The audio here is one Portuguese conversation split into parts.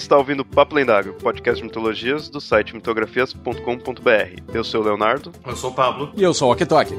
está ouvindo Papo Lendário, podcast de mitologias do site mitografias.com.br. Eu sou o Leonardo. Eu sou o Pablo. E eu sou o Okitoki.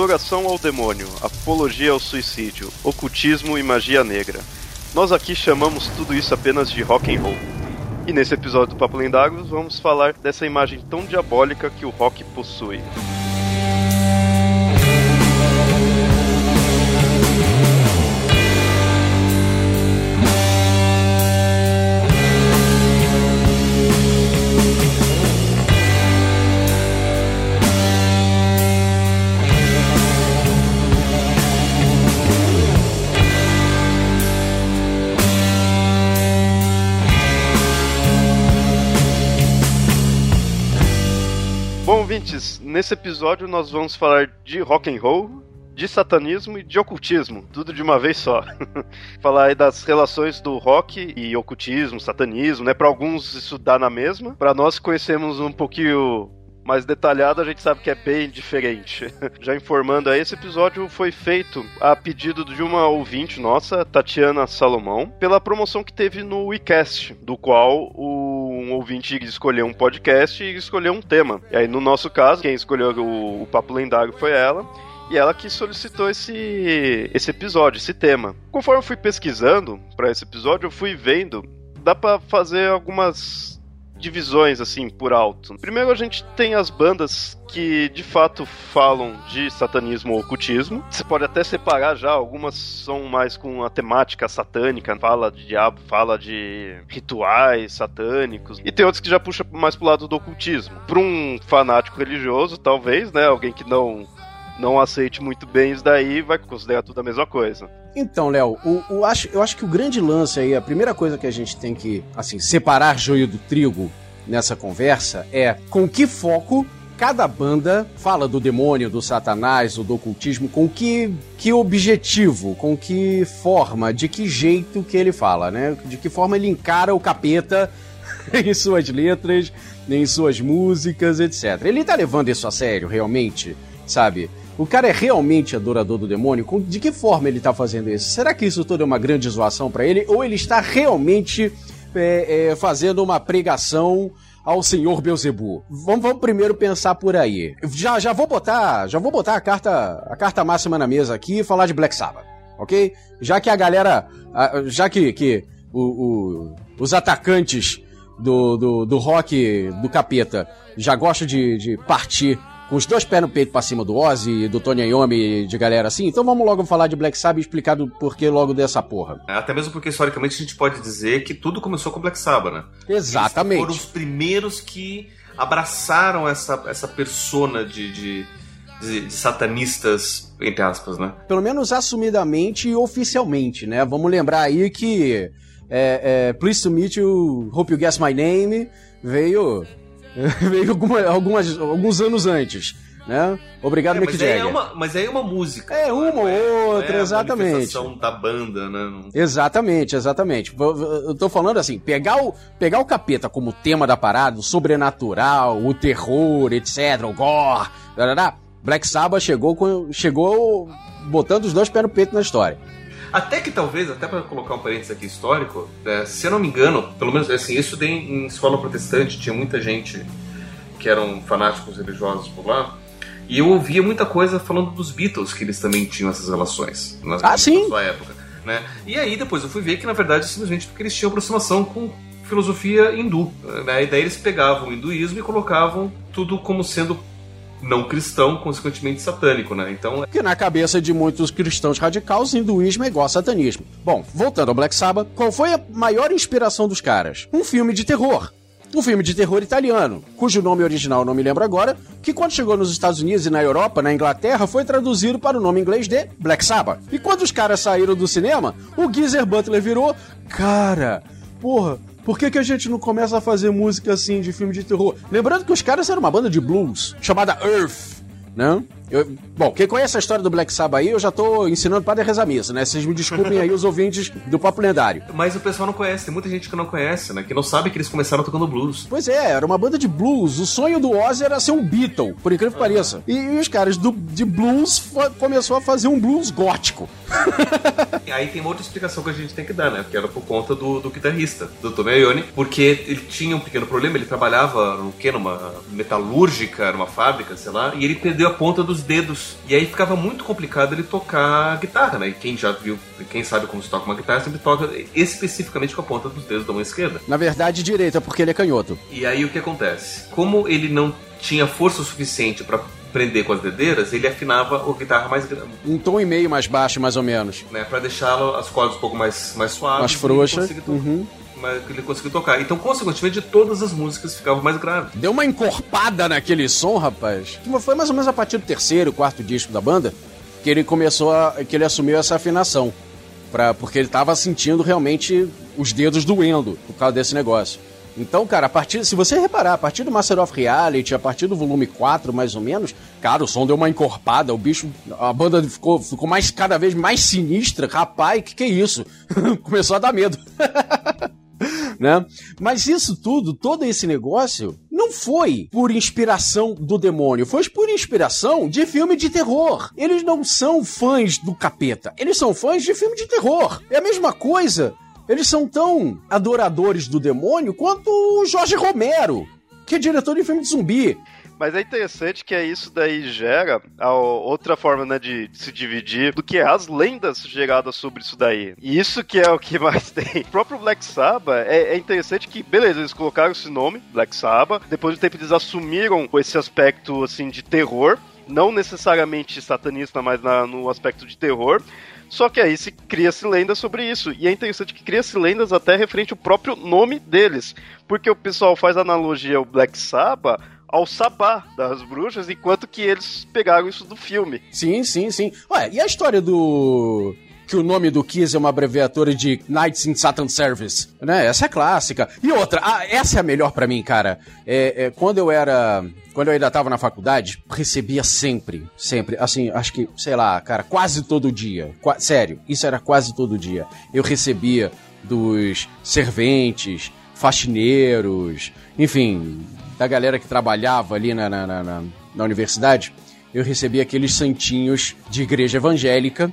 Adoração ao demônio, apologia ao suicídio, ocultismo e magia negra. Nós aqui chamamos tudo isso apenas de rock and roll. E nesse episódio do Papo Lendário vamos falar dessa imagem tão diabólica que o rock possui. Ouvintes, nesse episódio nós vamos falar de rock and roll, de satanismo e de ocultismo, tudo de uma vez só. falar aí das relações do rock e ocultismo, satanismo, né? Para alguns dá na mesma, para nós que conhecemos um pouquinho mais detalhado, a gente sabe que é bem diferente. Já informando aí, esse episódio foi feito a pedido de uma ouvinte nossa, Tatiana Salomão, pela promoção que teve no WeCast, do qual o um ouvinte escolheu um podcast e escolheu um tema. E aí, no nosso caso, quem escolheu o, o Papo Lendário foi ela. E ela que solicitou esse, esse episódio, esse tema. Conforme eu fui pesquisando para esse episódio, eu fui vendo, dá para fazer algumas divisões assim por alto. Primeiro a gente tem as bandas que de fato falam de satanismo ou ocultismo. Você pode até separar já, algumas são mais com a temática satânica, fala de diabo, fala de rituais satânicos. E tem outros que já puxa mais pro lado do ocultismo. Para um fanático religioso, talvez, né, alguém que não não aceite muito bem isso daí, vai considerar tudo a mesma coisa. Então, Léo, eu acho, eu acho que o grande lance aí, a primeira coisa que a gente tem que, assim, separar joio do trigo nessa conversa é com que foco cada banda fala do demônio, do satanás, ou do ocultismo, com que, que objetivo, com que forma, de que jeito que ele fala, né? De que forma ele encara o capeta em suas letras, em suas músicas, etc. Ele tá levando isso a sério, realmente, sabe? O cara é realmente adorador do demônio? De que forma ele tá fazendo isso? Será que isso tudo é uma grande zoação para ele? Ou ele está realmente é, é, fazendo uma pregação ao senhor Beuzebu? Vamos, vamos primeiro pensar por aí. Já, já vou botar, já vou botar a carta, a carta máxima na mesa aqui e falar de Black Sabbath, ok? Já que a galera, já que, que o, o, os atacantes do, do, do rock do capeta já gostam de, de partir com os dois pés no peito pra cima do Ozzy, do Tony Iommi, de galera assim. Então vamos logo falar de Black Sabbath e explicar do porquê logo dessa porra. Até mesmo porque historicamente a gente pode dizer que tudo começou com Black Sabbath, né? Exatamente. Eles foram os primeiros que abraçaram essa, essa persona de, de, de, de satanistas, entre aspas, né? Pelo menos assumidamente e oficialmente, né? Vamos lembrar aí que é, é, Please to Meet You, Hope You Guess My Name veio Veio alguma, algumas, alguns anos antes. Né? Obrigado, é, Mick mas Jagger. Aí é uma, mas aí é uma música. É, uma ou é, outra, é exatamente. da banda, né? Exatamente, exatamente. Eu tô falando assim, pegar o, pegar o capeta como tema da parada, o sobrenatural, o terror, etc, o gore, Black Sabbath chegou, com, chegou botando os dois pés no peito na história. Até que talvez, até para colocar um parênteses aqui histórico, é, se eu não me engano, pelo menos assim, eu estudei em escola protestante, tinha muita gente que eram fanáticos religiosos por lá. E eu ouvia muita coisa falando dos Beatles, que eles também tinham essas relações nas, ah, sim? na sua época. Né? E aí depois eu fui ver que na verdade simplesmente porque eles tinham aproximação com filosofia hindu. Né? E daí eles pegavam o hinduísmo e colocavam tudo como sendo não cristão, consequentemente satânico, né? Então. Que na cabeça de muitos cristãos radicais, hinduísmo é igual satanismo. Bom, voltando ao Black Sabbath, qual foi a maior inspiração dos caras? Um filme de terror. um filme de terror italiano, cujo nome original não me lembro agora, que quando chegou nos Estados Unidos e na Europa, na Inglaterra, foi traduzido para o nome inglês de Black Sabbath. E quando os caras saíram do cinema, o Geezer Butler virou, cara, porra, por que, que a gente não começa a fazer música assim de filme de terror? Lembrando que os caras eram uma banda de blues chamada Earth, né? Eu, bom, quem conhece a história do Black Sabbath aí, eu já tô ensinando para rezar missa, né? Vocês me desculpem aí os ouvintes do Papo Lendário. Mas o pessoal não conhece, tem muita gente que não conhece, né? Que não sabe que eles começaram tocando blues. Pois é, era uma banda de blues. O sonho do Ozzy era ser um Beatle, por incrível que pareça. E, e os caras do, de blues começou a fazer um blues gótico. e aí tem uma outra explicação que a gente tem que dar, né? Que era por conta do, do guitarrista, do Tommy Ione, porque ele tinha um pequeno problema, ele trabalhava no quê? Numa metalúrgica, numa fábrica, sei lá, e ele perdeu a ponta dos dedos. E aí ficava muito complicado ele tocar guitarra, né? E quem já viu, quem sabe como se toca uma guitarra, sempre toca especificamente com a ponta dos dedos da mão esquerda. Na verdade, direita, porque ele é canhoto. E aí o que acontece? Como ele não tinha força suficiente para prender com as dedeiras, ele afinava a guitarra mais grande. Um tom e meio mais baixo, mais ou menos. Né, para deixá-lo as cordas um pouco mais, mais suaves. Mais frouxas. Uhum que ele conseguiu tocar. Então, consequentemente, de todas as músicas ficavam mais graves. Deu uma encorpada naquele som, rapaz. Foi mais ou menos a partir do terceiro, quarto disco da banda que ele começou a. que ele assumiu essa afinação. Pra, porque ele tava sentindo realmente os dedos doendo por causa desse negócio. Então, cara, a partir, se você reparar, a partir do Master of Reality, a partir do volume 4, mais ou menos, cara, o som deu uma encorpada, o bicho, a banda ficou, ficou mais, cada vez mais sinistra. Rapaz, que que é isso? Começou a dar medo. né? Mas isso tudo, todo esse negócio, não foi por inspiração do demônio, foi por inspiração de filme de terror. Eles não são fãs do capeta, eles são fãs de filme de terror. É a mesma coisa eles são tão adoradores do demônio quanto o Jorge Romero, que é diretor de filme de zumbi. Mas é interessante que é isso daí gera outra forma né, de, de, se dividir do que é as lendas geradas sobre isso daí. E isso que é o que mais tem. O próprio Black Sabbath é, é interessante que, beleza, eles colocaram esse nome, Black Sabbath, depois do tempo eles assumiram esse aspecto assim de terror, não necessariamente satanista, mas na, no aspecto de terror. Só que aí se cria-se lendas sobre isso. E é interessante que cria-se lendas até referente ao próprio nome deles. Porque o pessoal faz analogia ao Black Sabbath ao sabá das bruxas, enquanto que eles pegaram isso do filme. Sim, sim, sim. Ué, e a história do que o nome do Kiss é uma abreviatura de Knights in Satan Service, né? Essa é clássica. E outra, ah, essa é a melhor para mim, cara. É, é, quando eu era, quando eu ainda tava na faculdade, recebia sempre, sempre, assim, acho que, sei lá, cara, quase todo dia. Qua sério, isso era quase todo dia. Eu recebia dos serventes, faxineiros, enfim, da galera que trabalhava ali na, na, na, na universidade, eu recebia aqueles santinhos de igreja evangélica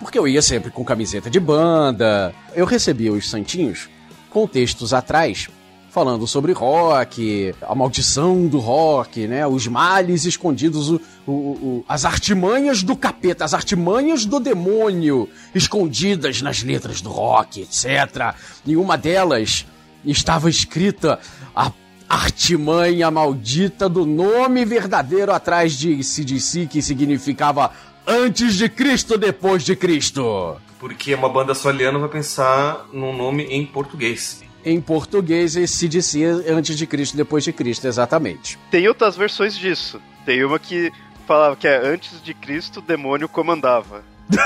porque eu ia sempre com camiseta de banda. Eu recebia os santinhos com textos atrás falando sobre rock, a maldição do rock, né? Os males escondidos, o, o, o, as artimanhas do capeta, as artimanhas do demônio escondidas nas letras do rock, etc. E uma delas estava escrita a artimanha maldita do nome verdadeiro atrás de CDC, que significava antes de Cristo, depois de Cristo. Porque uma banda soliana vai pensar num nome em português. Em português, esse dizia antes de Cristo, depois de Cristo, exatamente. Tem outras versões disso. Tem uma que falava que é antes de Cristo, o demônio comandava.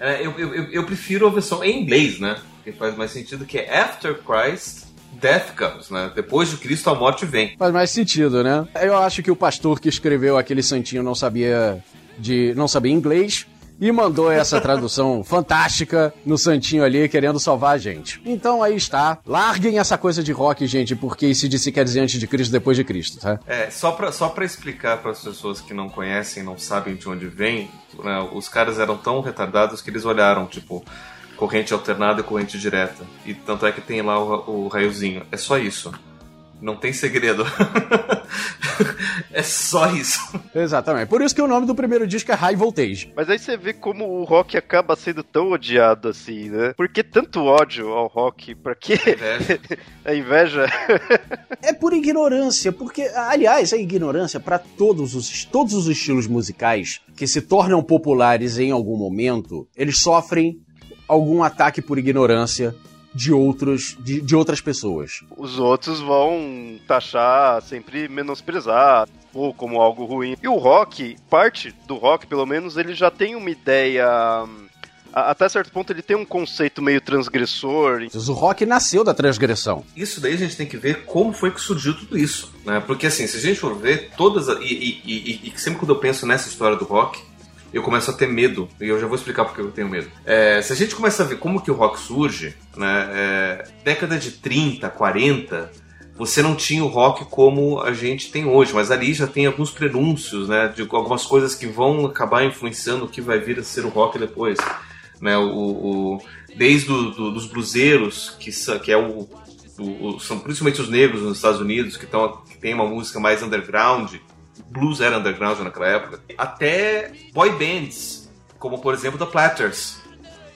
é, eu, eu, eu prefiro a versão em inglês, né? Que faz mais sentido, que é After Christ, Death comes, né? Depois de Cristo a morte vem. Faz mais sentido, né? Eu acho que o pastor que escreveu aquele santinho não sabia de não sabia inglês e mandou essa tradução fantástica no santinho ali, querendo salvar a gente. Então aí está. Larguem essa coisa de rock, gente, porque esse disse quer dizer antes de Cristo, depois de Cristo, tá? É, só pra, só pra explicar para as pessoas que não conhecem, não sabem de onde vem, né, os caras eram tão retardados que eles olharam, tipo, corrente alternada e corrente direta. E tanto é que tem lá o, o raiozinho. É só isso. Não tem segredo. é só isso. Exatamente. Por isso que o nome do primeiro disco é High Voltage. Mas aí você vê como o rock acaba sendo tão odiado assim, né? Por que tanto ódio ao rock? Pra quê? Inveja. a inveja. é por ignorância, porque, aliás, a ignorância para todos os, todos os estilos musicais que se tornam populares em algum momento, eles sofrem algum ataque por ignorância de outros de, de outras pessoas. Os outros vão taxar, sempre menosprezar ou como algo ruim. E o rock, parte do rock, pelo menos, ele já tem uma ideia até certo ponto ele tem um conceito meio transgressor. O rock nasceu da transgressão. Isso daí a gente tem que ver como foi que surgiu tudo isso, né? Porque assim, se a gente for ver todas e, e, e, e sempre quando eu penso nessa história do rock, eu começo a ter medo, e eu já vou explicar porque eu tenho medo. É, se a gente começa a ver como que o rock surge, né, é, década de 30, 40, você não tinha o rock como a gente tem hoje, mas ali já tem alguns prenúncios, né, de algumas coisas que vão acabar influenciando o que vai vir a ser o rock depois. Né, o, o desde do, do, dos bluseiros, que, que é o, o, são principalmente os negros nos Estados Unidos, que, tão, que tem uma música mais underground, blues era underground naquela época, até boy bands, como por exemplo The Platters.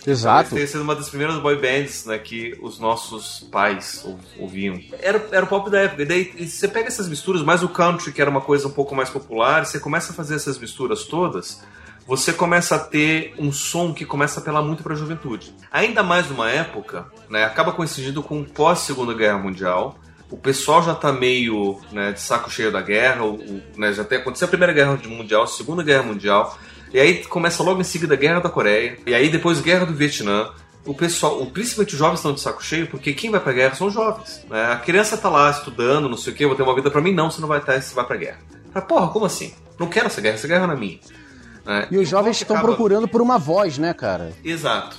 Exato. Ter sido uma das primeiras boy bands né, que os nossos pais ouviam. Era, era o pop da época. E daí você pega essas misturas, mais o country, que era uma coisa um pouco mais popular, você começa a fazer essas misturas todas, você começa a ter um som que começa a apelar muito para a juventude. Ainda mais numa época, né, acaba coincidindo com pós Segunda Guerra Mundial, o pessoal já tá meio né, de saco cheio da guerra, o, o, né, já tem aconteceu a Primeira Guerra Mundial, a Segunda Guerra Mundial, e aí começa logo em seguida a Guerra da Coreia, e aí depois Guerra do Vietnã. O pessoal, principalmente os jovens estão de saco cheio, porque quem vai pra guerra são os jovens. Né? A criança tá lá estudando, não sei o que, vou ter uma vida para mim, não, você não vai estar, você vai pra guerra. Fala, porra, como assim? Não quero essa guerra, essa guerra não é minha. Né? E os jovens estão acaba... procurando por uma voz, né, cara? Exato.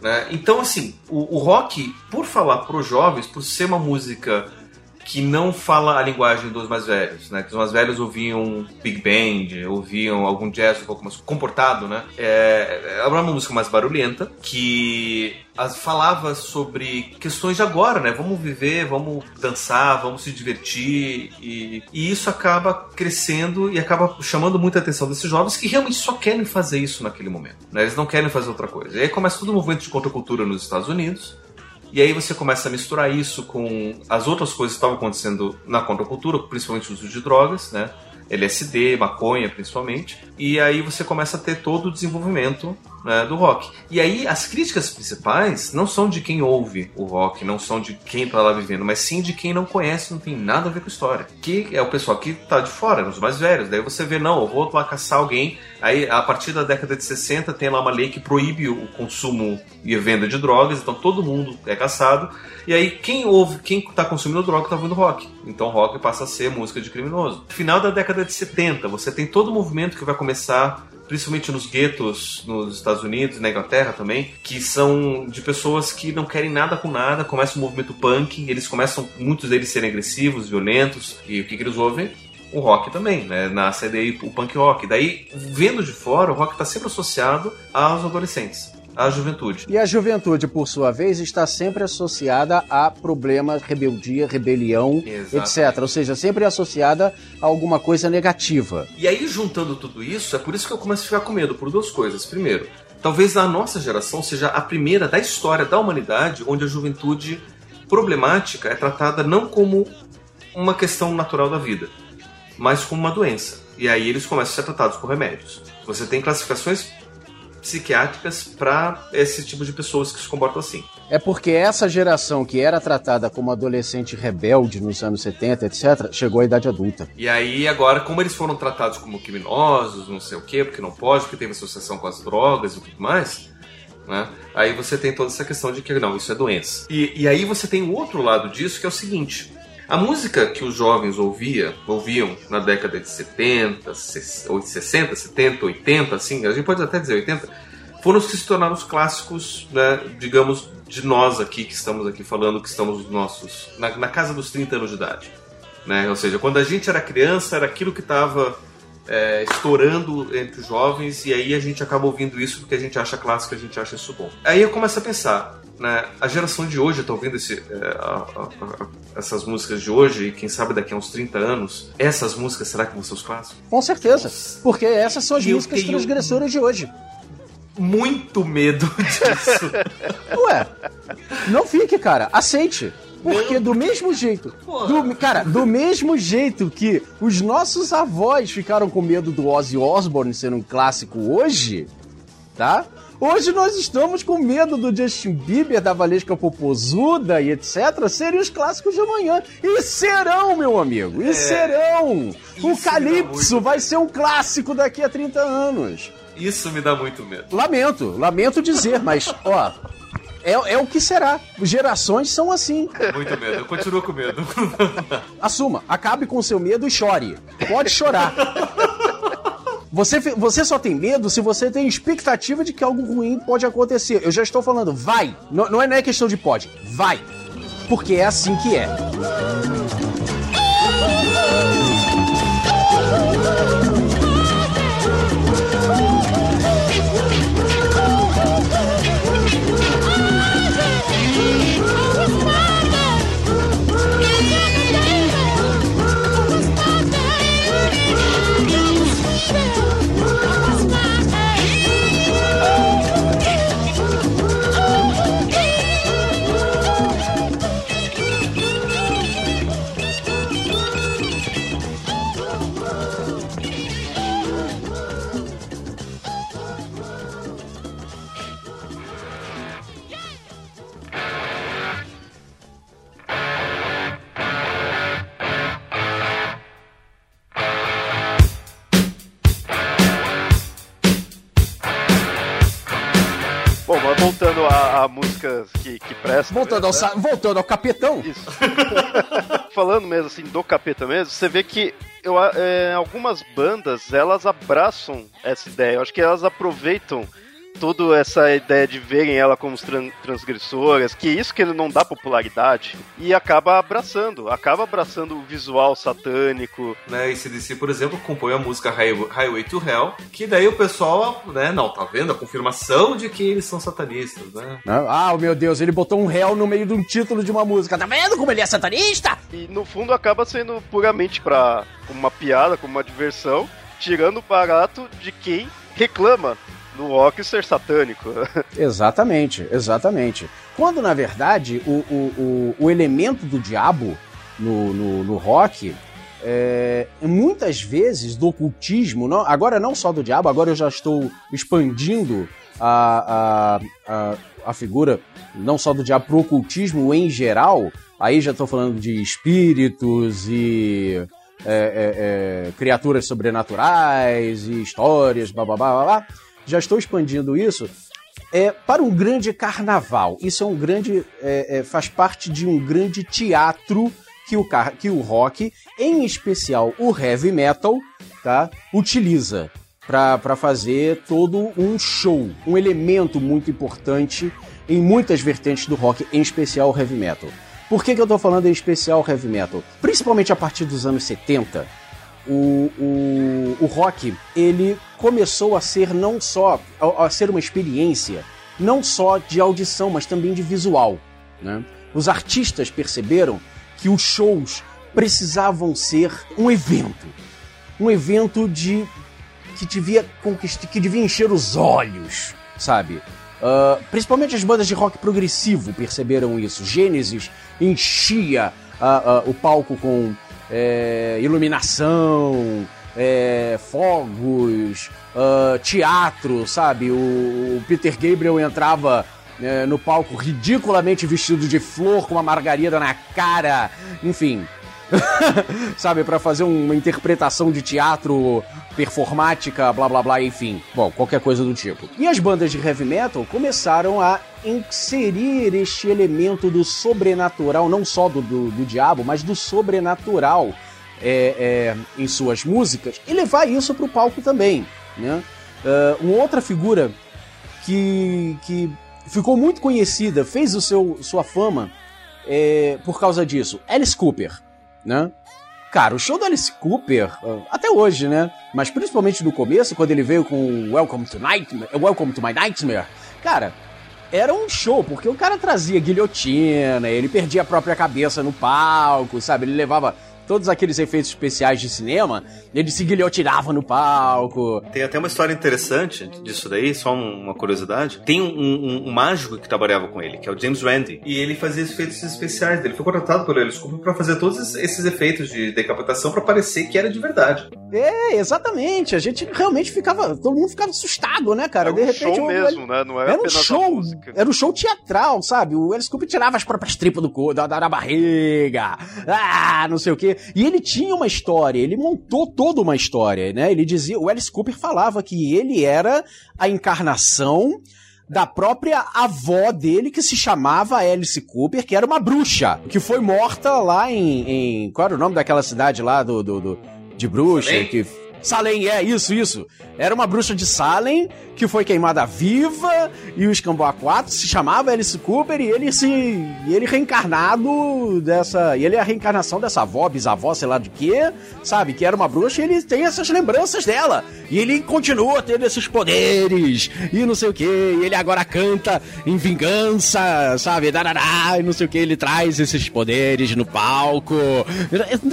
Né? Então, assim, o, o rock, por falar pros jovens, por ser uma música que não fala a linguagem dos mais velhos, né? Que os mais velhos ouviam Big Band, ouviam algum jazz um pouco mais comportado, né? É, era uma música mais barulhenta que falava sobre questões de agora, né? Vamos viver, vamos dançar, vamos se divertir e, e isso acaba crescendo e acaba chamando muita atenção desses jovens que realmente só querem fazer isso naquele momento, né? Eles não querem fazer outra coisa. E aí começa todo o movimento de contracultura nos Estados Unidos e aí você começa a misturar isso com as outras coisas que estavam acontecendo na contracultura, principalmente o uso de drogas, né? LSD, maconha principalmente. E aí você começa a ter todo o desenvolvimento né, do rock. E aí as críticas principais não são de quem ouve o rock, não são de quem tá lá vivendo, mas sim de quem não conhece, não tem nada a ver com a história. Que é o pessoal que tá de fora, os mais velhos. Daí você vê, não, eu vou lá caçar alguém. Aí a partir da década de 60 tem lá uma lei que proíbe o consumo e a venda de drogas, então todo mundo é caçado. E aí quem ouve, quem tá consumindo droga tá ouvindo rock. Então rock passa a ser música de criminoso. No final da década de 70, você tem todo o movimento que vai começar principalmente nos guetos nos Estados Unidos e na Inglaterra também, que são de pessoas que não querem nada com nada, começa o movimento punk, eles começam, muitos deles serem agressivos, violentos, e o que, que eles ouvem? O rock também, né? Nasce daí o punk rock. Daí, vendo de fora, o rock está sempre associado aos adolescentes a juventude. E a juventude, por sua vez, está sempre associada a problemas, rebeldia, rebelião, Exatamente. etc. Ou seja, sempre associada a alguma coisa negativa. E aí, juntando tudo isso, é por isso que eu começo a ficar com medo, por duas coisas. Primeiro, talvez a nossa geração seja a primeira da história da humanidade onde a juventude problemática é tratada não como uma questão natural da vida, mas como uma doença. E aí eles começam a ser tratados com remédios. Você tem classificações psiquiátricas para esse tipo de pessoas que se comportam assim. É porque essa geração que era tratada como adolescente rebelde nos anos 70, etc., chegou à idade adulta. E aí, agora, como eles foram tratados como criminosos, não sei o quê, porque não pode, porque teve associação com as drogas e tudo mais, né? Aí você tem toda essa questão de que não, isso é doença. E, e aí você tem o outro lado disso, que é o seguinte: a música que os jovens ouvia, ouviam na década de 70, 60, 70, 80, assim, a gente pode até dizer 80, foram os que se tornaram os clássicos, né, digamos, de nós aqui, que estamos aqui falando, que estamos nossos, na, na casa dos 30 anos de idade. Né? Ou seja, quando a gente era criança, era aquilo que estava é, estourando entre os jovens, e aí a gente acaba ouvindo isso porque a gente acha clássico, a gente acha isso bom. Aí eu começo a pensar, né, a geração de hoje está ouvindo esse, é, a, a, a, essas músicas de hoje, e quem sabe daqui a uns 30 anos, essas músicas será que vão ser os clássicos? Com certeza, porque essas são as eu músicas transgressoras de hoje. Muito medo disso. Ué, não fique, cara, aceite. Porque do mesmo jeito, do, cara, do mesmo jeito que os nossos avós ficaram com medo do Ozzy Osbourne ser um clássico hoje, tá? Hoje nós estamos com medo do Justin Bieber, da Valesca Popozuda e etc. serem os clássicos de amanhã. E serão, meu amigo, e é, serão. O Calypso vai ser um clássico daqui a 30 anos. Isso me dá muito medo. Lamento, lamento dizer, mas, ó, é, é o que será. Gerações são assim. Muito medo, eu continuo com medo. Assuma, acabe com seu medo e chore. Pode chorar. Você, você só tem medo se você tem expectativa de que algo ruim pode acontecer. Eu já estou falando, vai. Não, não é questão de pode, vai. Porque é assim que é. Músicas que, que prestam. Voltando, mesmo, ao, né? voltando ao capetão. Isso. Falando mesmo assim do capeta mesmo, você vê que eu, é, algumas bandas elas abraçam essa ideia. Eu acho que elas aproveitam toda essa ideia de verem ela como transgressoras, que isso que ele não dá popularidade, e acaba abraçando, acaba abraçando o visual satânico. Né, e CDC, por exemplo, compõe a música Highway to Hell, que daí o pessoal, né, não, tá vendo? A confirmação de que eles são satanistas, né? Ah, meu Deus, ele botou um Hell no meio de um título de uma música, tá vendo como ele é satanista? E no fundo acaba sendo puramente pra uma piada, como uma diversão, tirando o barato de quem reclama do rock ser satânico. exatamente, exatamente. Quando, na verdade, o, o, o, o elemento do diabo no, no, no rock é, muitas vezes do ocultismo, não, agora não só do diabo, agora eu já estou expandindo a, a, a, a figura não só do diabo para o ocultismo em geral, aí já estou falando de espíritos e é, é, é, criaturas sobrenaturais e histórias, blá blá blá blá. blá já estou expandindo isso, é, para um grande carnaval. Isso é um grande. É, é, faz parte de um grande teatro que o, que o rock, em especial o heavy metal, tá, utiliza para fazer todo um show, um elemento muito importante em muitas vertentes do rock, em especial o heavy metal. Por que, que eu estou falando em especial heavy metal? Principalmente a partir dos anos 70, o, o, o rock ele começou a ser não só a, a, ser uma experiência não só de audição, mas também de visual. Né? Os artistas perceberam que os shows precisavam ser um evento, um evento de que devia que devia encher os olhos, sabe? Uh, principalmente as bandas de rock progressivo perceberam isso. Gênesis enchia uh, uh, o palco com é, iluminação, é, fogos, uh, teatro, sabe? O, o, Peter Gabriel entrava é, no palco ridiculamente vestido de flor com uma margarida na cara, enfim. sabe, para fazer uma interpretação de teatro performática, blá blá blá, enfim. Bom, qualquer coisa do tipo. E as bandas de heavy metal começaram a inserir este elemento do sobrenatural, não só do, do, do diabo, mas do sobrenatural é, é, em suas músicas e levar isso para o palco também. Né? Uh, uma outra figura que, que ficou muito conhecida, fez o seu, sua fama é, por causa disso, Alice Cooper. Né? Cara, o show do Alice Cooper, até hoje, né? Mas principalmente no começo, quando ele veio com Welcome to Nightmare, Welcome to My Nightmare, cara, era um show, porque o cara trazia guilhotina, ele perdia a própria cabeça no palco, sabe? Ele levava todos aqueles efeitos especiais de cinema, ele se guilhotinava no palco. Tem até uma história interessante disso daí, só uma curiosidade. Tem um, um, um mágico que trabalhava com ele, que é o James Randi, e ele fazia efeitos especiais. Ele foi contratado pelo Alice Cooper para fazer todos esses efeitos de decapitação para parecer que era de verdade. É, exatamente. A gente realmente ficava, todo mundo ficava assustado, né, cara? Era de um repente, show mesmo, né? Não era, era um show, era um show teatral, sabe? O Alice Cooper tirava as próprias tripas do corpo, da, da, da barriga, ah, não sei o quê. E ele tinha uma história, ele montou toda uma história, né? Ele dizia, o Alice Cooper falava que ele era a encarnação da própria avó dele, que se chamava Alice Cooper, que era uma bruxa, que foi morta lá em. em qual era o nome daquela cidade lá do, do, do de bruxa? Que Salem, é, isso, isso. Era uma bruxa de Salem que foi queimada viva e o Escambau 4 se chamava Alice Cooper e ele se. E ele reencarnado dessa. E ele é a reencarnação dessa avó, bisavó, sei lá de quê, sabe? Que era uma bruxa e ele tem essas lembranças dela. E ele continua tendo esses poderes e não sei o que. E ele agora canta em vingança, sabe? Darará, e não sei o que. Ele traz esses poderes no palco.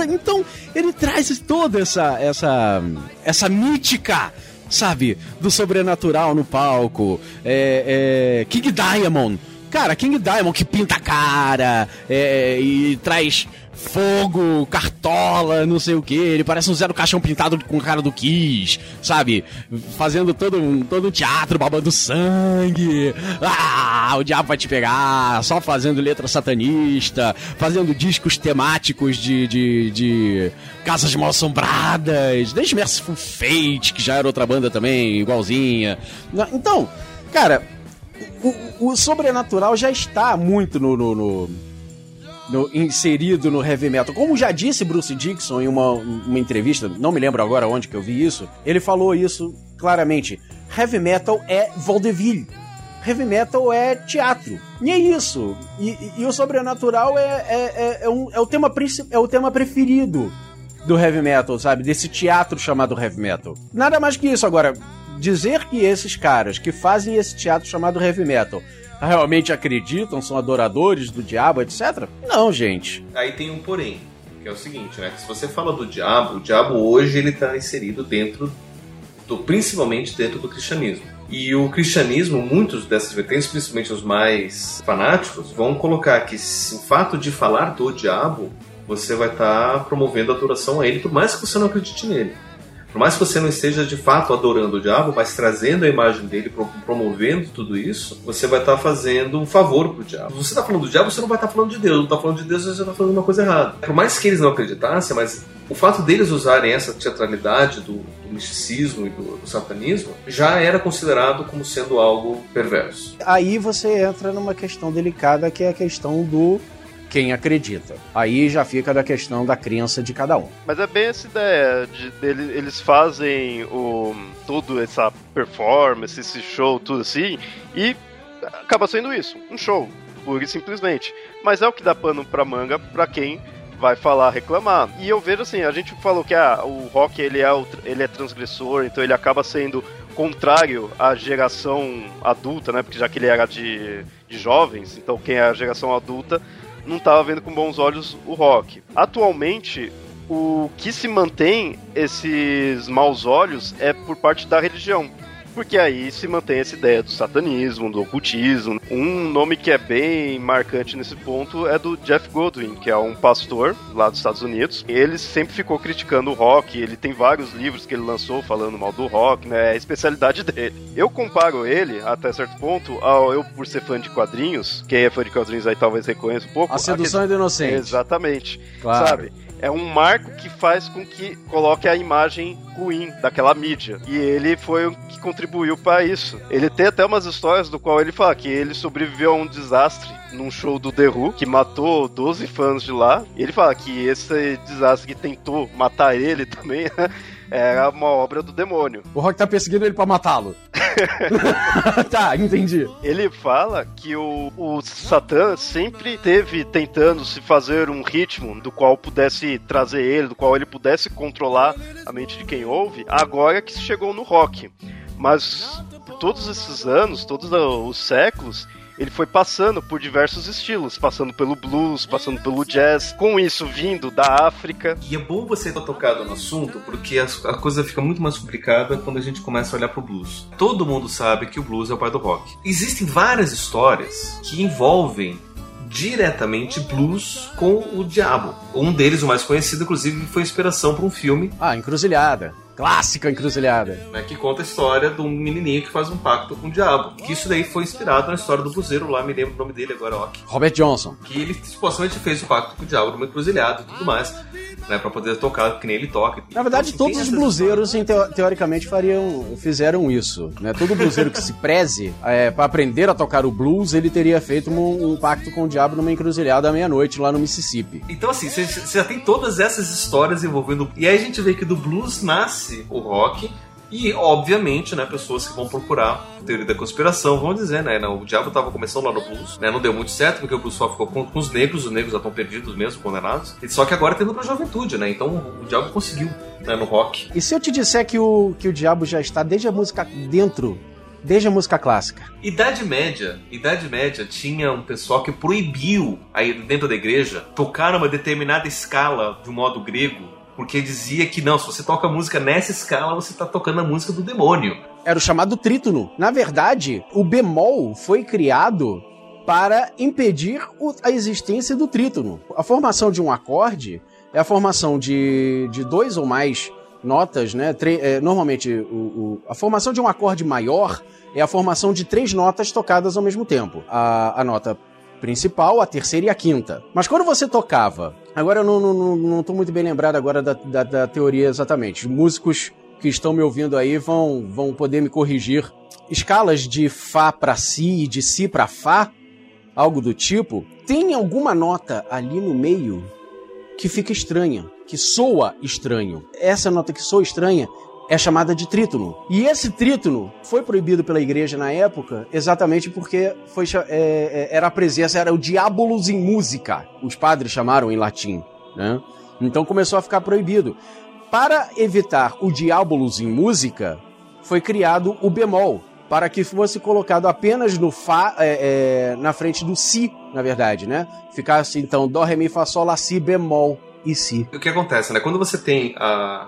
Então, ele traz toda essa. essa essa mítica, sabe, do sobrenatural no palco. É, é, King Diamond. Cara, King Diamond que pinta a cara é, e traz fogo, cartola, não sei o que. Ele parece um Zé do Caixão pintado com cara do Kiss, sabe? Fazendo todo um, todo um teatro, babando sangue. Ah, o diabo vai te pegar. Só fazendo letra satanista, fazendo discos temáticos de, de, de casas mal assombradas. Desde Merciful Fate, que já era outra banda também, igualzinha. Então, cara, o, o sobrenatural já está muito no, no, no no, inserido no heavy metal. Como já disse Bruce Dixon em uma, uma entrevista, não me lembro agora onde que eu vi isso, ele falou isso claramente. Heavy metal é vaudeville. Heavy metal é teatro. E é isso. E, e, e o sobrenatural é, é, é, é, um, é, o tema, é o tema preferido do heavy metal, sabe? Desse teatro chamado heavy metal. Nada mais que isso. Agora, dizer que esses caras que fazem esse teatro chamado heavy metal realmente acreditam, são adoradores do diabo, etc. Não, gente. Aí tem um porém, que é o seguinte, né? Se você fala do diabo, o diabo hoje ele está inserido dentro do, principalmente dentro do cristianismo. E o cristianismo, muitos dessas vertentes, principalmente os mais fanáticos, vão colocar que o fato de falar do diabo, você vai estar tá promovendo a adoração a ele, por mais que você não acredite nele. Por mais que você não esteja de fato adorando o diabo, mas trazendo a imagem dele, promovendo tudo isso, você vai estar tá fazendo um favor pro diabo. Se você está falando do diabo, você não vai estar tá falando de Deus. Não está falando de Deus, você está falando uma coisa errada. Por mais que eles não acreditassem, mas o fato deles usarem essa teatralidade do, do misticismo e do, do, satanismo já era considerado como sendo algo perverso. Aí você entra numa questão delicada que é a questão do quem acredita. Aí já fica da questão da crença de cada um. Mas é bem essa ideia de, de eles fazem o tudo essa performance, esse show, tudo assim, e acaba sendo isso, um show, pura e simplesmente. Mas é o que dá pano pra manga pra quem vai falar, reclamar. E eu vejo assim, a gente falou que ah, o rock ele é, ele é transgressor, então ele acaba sendo contrário à geração adulta, né? Porque já que ele era de, de jovens, então quem é a geração adulta não estava vendo com bons olhos o rock. Atualmente, o que se mantém esses maus olhos é por parte da religião porque aí se mantém essa ideia do satanismo, do ocultismo. Um nome que é bem marcante nesse ponto é do Jeff Godwin, que é um pastor lá dos Estados Unidos. Ele sempre ficou criticando o rock, ele tem vários livros que ele lançou falando mal do rock, né? É a especialidade dele. Eu comparo ele, até certo ponto, ao eu, por ser fã de quadrinhos, quem é fã de quadrinhos aí talvez reconheça um pouco. A sedução a que... do inocente. Exatamente. Claro. Sabe? É um marco que faz com que coloque a imagem ruim daquela mídia. E ele foi o que contribuiu para isso. Ele tem até umas histórias do qual ele fala que ele sobreviveu a um desastre num show do The Who, que matou 12 fãs de lá. E ele fala que esse desastre que tentou matar ele também era uma obra do demônio. O Rock tá perseguindo ele para matá-lo. tá, entendi. Ele fala que o, o Satã sempre teve tentando se fazer um ritmo do qual pudesse trazer ele, do qual ele pudesse controlar a mente de quem ouve, agora que chegou no rock. Mas por todos esses anos, todos os séculos, ele foi passando por diversos estilos, passando pelo blues, passando pelo jazz, com isso vindo da África. E é bom você ter tocado no assunto, porque a, a coisa fica muito mais complicada quando a gente começa a olhar pro blues. Todo mundo sabe que o blues é o pai do rock. Existem várias histórias que envolvem diretamente blues com o diabo. Um deles, o mais conhecido, inclusive, foi inspiração para um filme. Ah, Encruzilhada. Clássica encruzilhada. Né, que conta a história de um menininho que faz um pacto com o diabo. Que isso daí foi inspirado na história do buzeiro lá, me lembro o nome dele agora, ó. Robert Johnson. Que ele supostamente fez o pacto com o diabo numa encruzilhada e tudo mais né, para poder tocar que nem ele toca. Na verdade, então, assim, todos os bluseiros assim, teo teoricamente fariam, fizeram isso, né? Todo bluseiro que se preze é, para aprender a tocar o blues, ele teria feito um, um pacto com o diabo numa encruzilhada à meia-noite lá no Mississippi. Então assim, você já tem todas essas histórias envolvendo e aí a gente vê que do blues nasce o rock e, obviamente, né, pessoas que vão procurar teoria da conspiração vão dizer, né, o diabo estava começando lá no blues, né, não deu muito certo porque o blues só ficou com, com os negros, os negros já estão perdidos mesmo, condenados, só que agora tá indo pra juventude, né, então o diabo conseguiu, né, no rock. E se eu te disser que o, que o diabo já está desde a música dentro desde a música clássica. Idade Média, Idade Média tinha um pessoal que proibiu aí dentro da igreja tocar uma determinada escala de um modo grego porque dizia que não, se você toca música nessa escala, você está tocando a música do demônio. Era o chamado trítono. Na verdade, o bemol foi criado para impedir a existência do trítono. A formação de um acorde é a formação de, de dois ou mais notas, né? Tre é, normalmente, o, o, a formação de um acorde maior é a formação de três notas tocadas ao mesmo tempo. A, a nota principal, a terceira e a quinta. Mas quando você tocava, agora eu não, não, não tô muito bem lembrado agora da, da, da teoria exatamente. Os músicos que estão me ouvindo aí vão, vão poder me corrigir. Escalas de Fá para Si e de Si para Fá, algo do tipo, tem alguma nota ali no meio que fica estranha, que soa estranho. Essa nota que soa estranha é chamada de trítono. E esse trítono foi proibido pela igreja na época exatamente porque foi, é, é, era a presença, era o diabolos em música, os padres chamaram em latim. Né? Então começou a ficar proibido. Para evitar o diabolos em música, foi criado o bemol, para que fosse colocado apenas no Fá, é, é, na frente do Si, na verdade, né? Ficasse então Dó, Ré, Mi, Fá, Sol, Lá, Si, bemol e Si. O que acontece, né? Quando você tem a,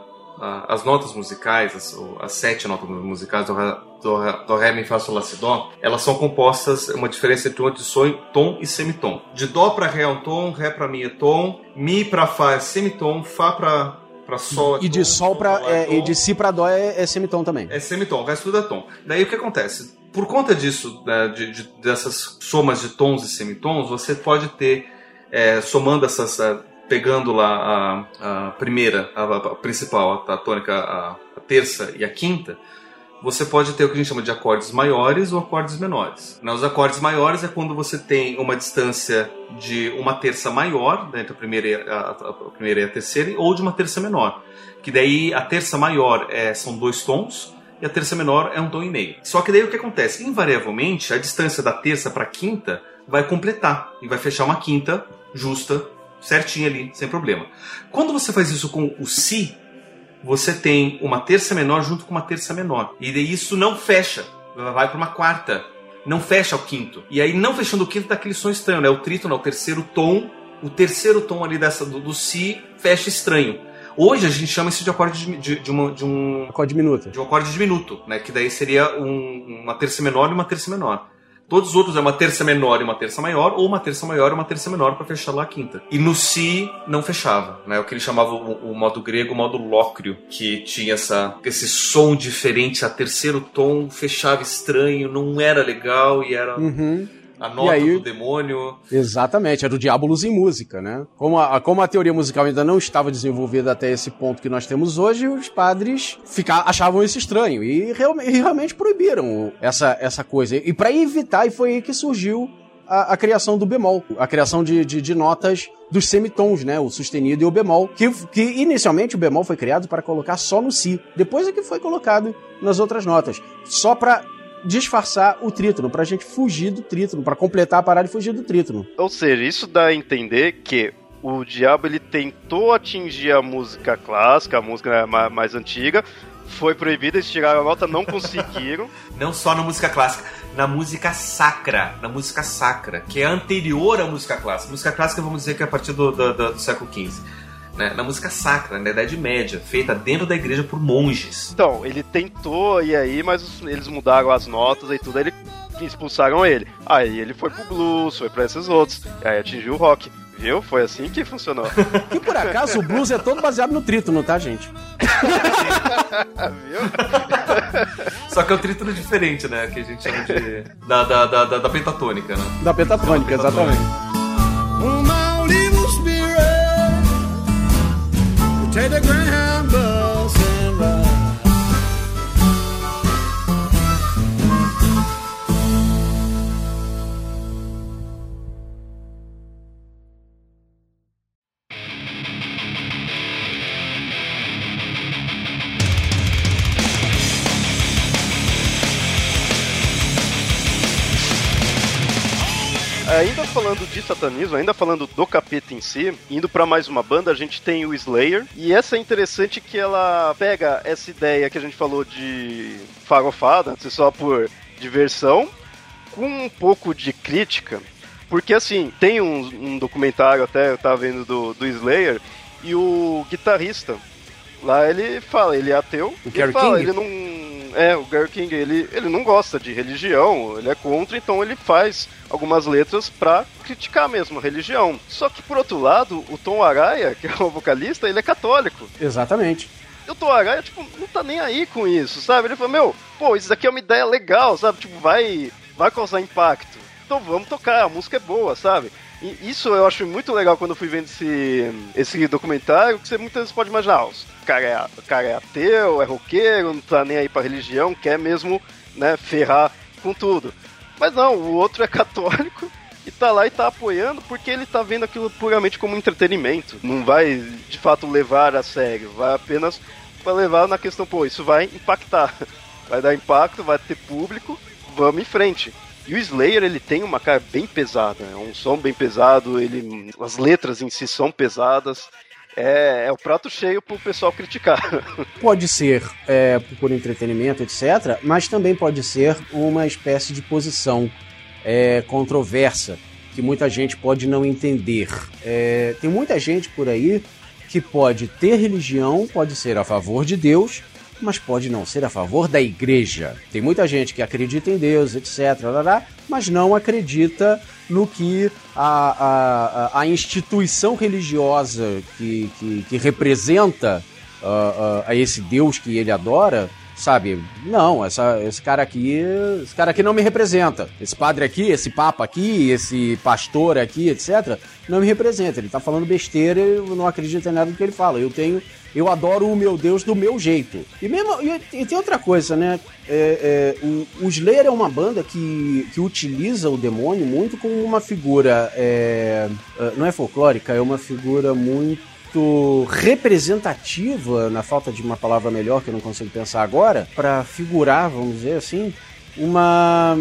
as notas musicais, as, as, sete notas musicais do, do, do Ré, Mi, Fá, Sol, Lá, Si, Dó, elas são compostas, uma diferença entre um de som, tom e semitom. De Dó para Ré é um tom, Ré para Mi é tom, Mi para Fá é semitom, Fá para para sol é E de sol para é, e de si para dó é, é, semitom também. É semitom, o resto tudo é tom. Daí o que acontece? Por conta disso, né, de, de, dessas somas de tons e semitons, você pode ter é, somando essas é, pegando lá a, a primeira, a, a, principal, a, tônica, a, a terça e a quinta, você pode ter o que a gente chama de acordes maiores ou acordes menores. Os acordes maiores é quando você tem uma distância de uma terça maior, né, entre a primeira, e a, a, primeira e a terceira, ou de uma terça menor. Que daí a terça maior é, são dois tons e a terça menor é um tom e meio. Só que daí o que acontece? Invariavelmente, a distância da terça para a quinta vai completar e vai fechar uma quinta justa certinho ali, sem problema. Quando você faz isso com o Si, você tem uma terça menor junto com uma terça menor. E daí isso não fecha, vai para uma quarta. Não fecha o quinto. E aí, não fechando o quinto, dá aquele som estranho, né? O trítono o terceiro tom. O terceiro tom ali dessa, do, do Si fecha estranho. Hoje a gente chama isso de acorde de, de, de, uma, de um. Acorde diminuto. De um acorde diminuto, né? Que daí seria um, uma terça menor e uma terça menor. Todos os outros é uma terça menor e uma terça maior, ou uma terça maior e uma terça menor para fechar lá a quinta. E no Si não fechava, né? O que ele chamava o, o modo grego, o modo lócrio, que tinha essa, esse som diferente, a terceiro tom fechava estranho, não era legal e era. Uhum a nota aí, do demônio. Exatamente, era o Diabolos em música, né? Como a, como a teoria musical ainda não estava desenvolvida até esse ponto que nós temos hoje, os padres ficar, achavam isso estranho e, real, e realmente proibiram essa, essa coisa. E para evitar, e foi aí que surgiu a, a, criação do bemol, a criação de, de, de, notas dos semitons, né? O sustenido e o bemol. Que, que inicialmente o bemol foi criado para colocar só no si. Depois é que foi colocado nas outras notas. Só para disfarçar o trítono, pra gente fugir do trítono, para completar a parada e fugir do trítono. Ou seja, isso dá a entender que o diabo ele tentou atingir a música clássica, a música mais antiga, foi proibido, eles tiraram a nota, não conseguiram. não só na música clássica, na música sacra, na música sacra, que é anterior à música clássica. música clássica, vamos dizer que é a partir do, do, do, do século XV. Né, na música sacra, na Idade Média, feita dentro da igreja por monges. Então, ele tentou e aí, mas eles mudaram as notas e tudo, aí ele expulsaram ele. Aí ele foi pro blues, foi pra esses outros, aí atingiu o rock. Viu? Foi assim que funcionou. Que por acaso o blues é todo baseado no trítono, tá, gente? Viu? Só que é um trítono diferente, né? Que a gente chama de. Da, da, da, da, da pentatônica, né? Da pentatônica, exatamente. Say the ground. Satanismo, ainda falando do capeta em si, indo para mais uma banda, a gente tem o Slayer. E essa é interessante que ela pega essa ideia que a gente falou de farofada, só por diversão, com um pouco de crítica. Porque assim, tem um, um documentário até, eu tava vendo do, do Slayer, e o guitarrista, lá ele fala, ele é ateu, o ele fala, King? ele não é, o Gary King, ele, ele não gosta de religião, ele é contra, então ele faz algumas letras pra criticar mesmo a religião. Só que, por outro lado, o Tom Araya, que é o vocalista, ele é católico. Exatamente. E o Tom Araya, tipo, não tá nem aí com isso, sabe? Ele falou, meu, pô, isso daqui é uma ideia legal, sabe? Tipo, vai, vai causar impacto. Então vamos tocar, a música é boa, sabe? E isso eu acho muito legal quando eu fui vendo esse, esse documentário, que você muitas vezes pode imaginar, o cara, é, o cara é ateu, é roqueiro, não tá nem aí pra religião, quer mesmo, né, ferrar com tudo. Mas não, o outro é católico e tá lá e tá apoiando porque ele tá vendo aquilo puramente como entretenimento. Não vai, de fato, levar a sério, vai apenas para levar na questão, pô, isso vai impactar. Vai dar impacto, vai ter público, vamos em frente. E o Slayer, ele tem uma cara bem pesada, é um som bem pesado, ele, as letras em si são pesadas. É, é o prato cheio pro pessoal criticar. Pode ser é, por entretenimento, etc., mas também pode ser uma espécie de posição é, controversa que muita gente pode não entender. É, tem muita gente por aí que pode ter religião, pode ser a favor de Deus, mas pode não ser a favor da igreja. Tem muita gente que acredita em Deus, etc., mas não acredita no que a, a, a instituição religiosa que, que, que representa uh, uh, a esse Deus que ele adora sabe? Não, essa, esse cara aqui, esse cara aqui não me representa. Esse padre aqui, esse papa aqui, esse pastor aqui, etc, não me representa. Ele tá falando besteira, eu não acredito em nada do que ele fala. Eu tenho, eu adoro o meu Deus do meu jeito. E mesmo, e, e tem outra coisa, né? É, é, o, o Slayer é uma banda que, que utiliza o demônio muito como uma figura, é, é não é folclórica, é uma figura muito representativa, na falta de uma palavra melhor que eu não consigo pensar agora, para figurar, vamos dizer assim, uma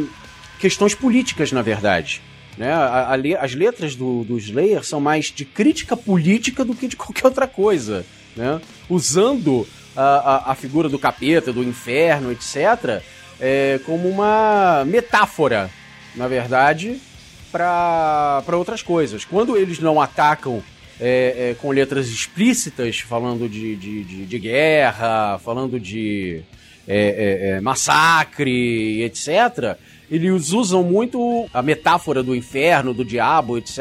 questões políticas, na verdade. Né? A, a, as letras do, do Slayer são mais de crítica política do que de qualquer outra coisa. Né? Usando a, a, a figura do capeta, do inferno, etc., é, como uma metáfora, na verdade, para outras coisas. Quando eles não atacam é, é, com letras explícitas, falando de, de, de, de guerra, falando de é, é, é massacre, etc., eles usam muito a metáfora do inferno, do diabo, etc.,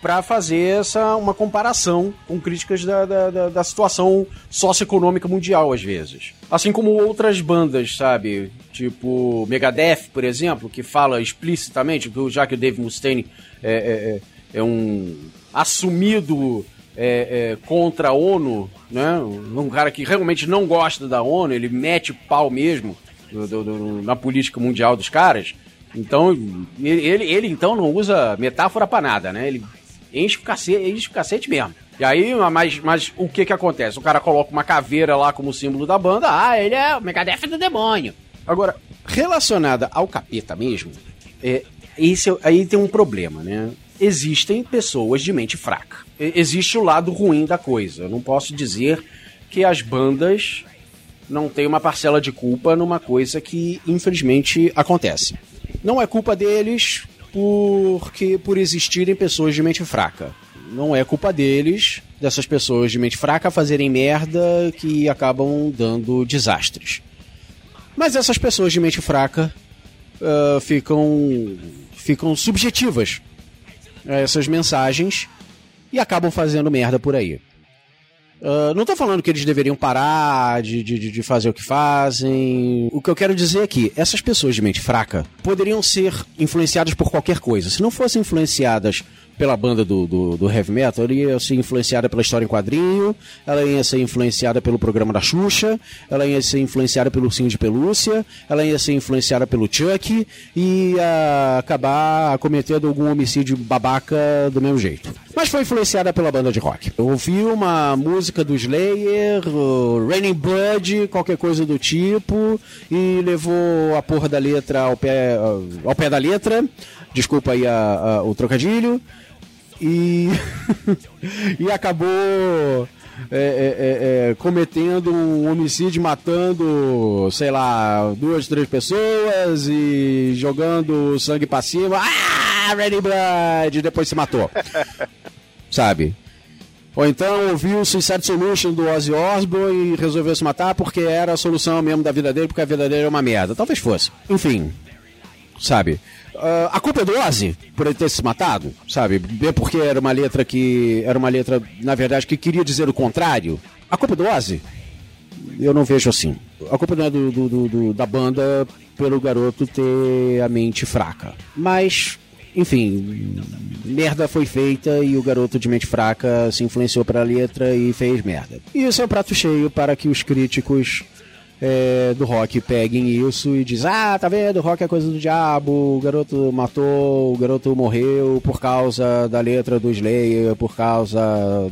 para fazer essa uma comparação com críticas da, da, da, situação socioeconômica mundial, às vezes. Assim como outras bandas, sabe? Tipo Megadeth, por exemplo, que fala explicitamente, já que o Dave Mustaine é, é, é um assumido é, é, contra a ONU, né? Um cara que realmente não gosta da ONU, ele mete pau mesmo do, do, do, na política mundial dos caras. Então, ele, ele então não usa metáfora para nada, né? Ele enche o cacete, enche o cacete mesmo. E aí, mas, mas o que que acontece? O cara coloca uma caveira lá como símbolo da banda, ah, ele é o Megadeth do demônio. Agora, relacionada ao capeta mesmo, é, esse, aí tem um problema, né? existem pessoas de mente fraca. Existe o lado ruim da coisa. Eu não posso dizer que as bandas não tem uma parcela de culpa numa coisa que infelizmente acontece. Não é culpa deles porque por existirem pessoas de mente fraca. Não é culpa deles, dessas pessoas de mente fraca, fazerem merda que acabam dando desastres. Mas essas pessoas de mente fraca uh, ficam, ficam subjetivas a essas mensagens e acabam fazendo merda por aí. Uh, não estou falando que eles deveriam parar de, de, de, fazer o que fazem. O que eu quero dizer é que essas pessoas de mente fraca poderiam ser influenciadas por qualquer coisa. Se não fossem influenciadas pela banda do, do, do, heavy metal, ela ia ser influenciada pela história em quadrinho, ela ia ser influenciada pelo programa da Xuxa, ela ia ser influenciada pelo Ursinho de Pelúcia, ela ia ser influenciada pelo Chuck e ia acabar cometendo algum homicídio babaca do mesmo jeito. Mas foi influenciada pela banda de rock. Eu ouvi uma música do Slayer, Raining Blood, qualquer coisa do tipo, e levou a porra da letra ao pé, ao pé da letra. Desculpa aí a, a, o trocadilho e, e acabou é, é, é, é, cometendo um homicídio, matando, sei lá, duas, três pessoas e jogando sangue pra cima. Ah, Ready Blood! E depois se matou. Sabe? Ou então ouviu o Suicide Solution do Ozzy Osbourne e resolveu se matar porque era a solução mesmo da vida dele, porque a vida dele é uma merda. Talvez fosse. Enfim, sabe? Uh, a culpa é do Ozzy por ele ter se matado, sabe? É porque era uma letra que. Era uma letra, na verdade, que queria dizer o contrário. A culpa é do Ozzy? Eu não vejo assim. A culpa não é do, do, do da banda pelo garoto ter a mente fraca. Mas, enfim, merda foi feita e o garoto de mente fraca se influenciou pela letra e fez merda. E isso é um prato cheio para que os críticos é, do rock peguem isso e diz ah, tá vendo, rock é coisa do diabo, o garoto matou, o garoto morreu por causa da letra do Slayer, por causa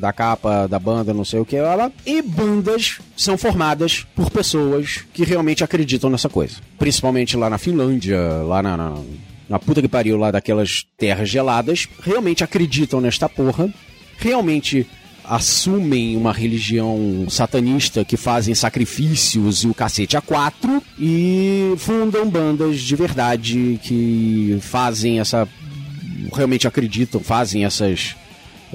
da capa da banda, não sei o que ela. E bandas são formadas por pessoas que realmente acreditam nessa coisa. Principalmente lá na Finlândia, lá na, na, na puta que pariu lá daquelas terras geladas, realmente acreditam nesta porra, realmente assumem uma religião satanista que fazem sacrifícios e o cacete a quatro e fundam bandas de verdade que fazem essa. realmente acreditam, fazem essas.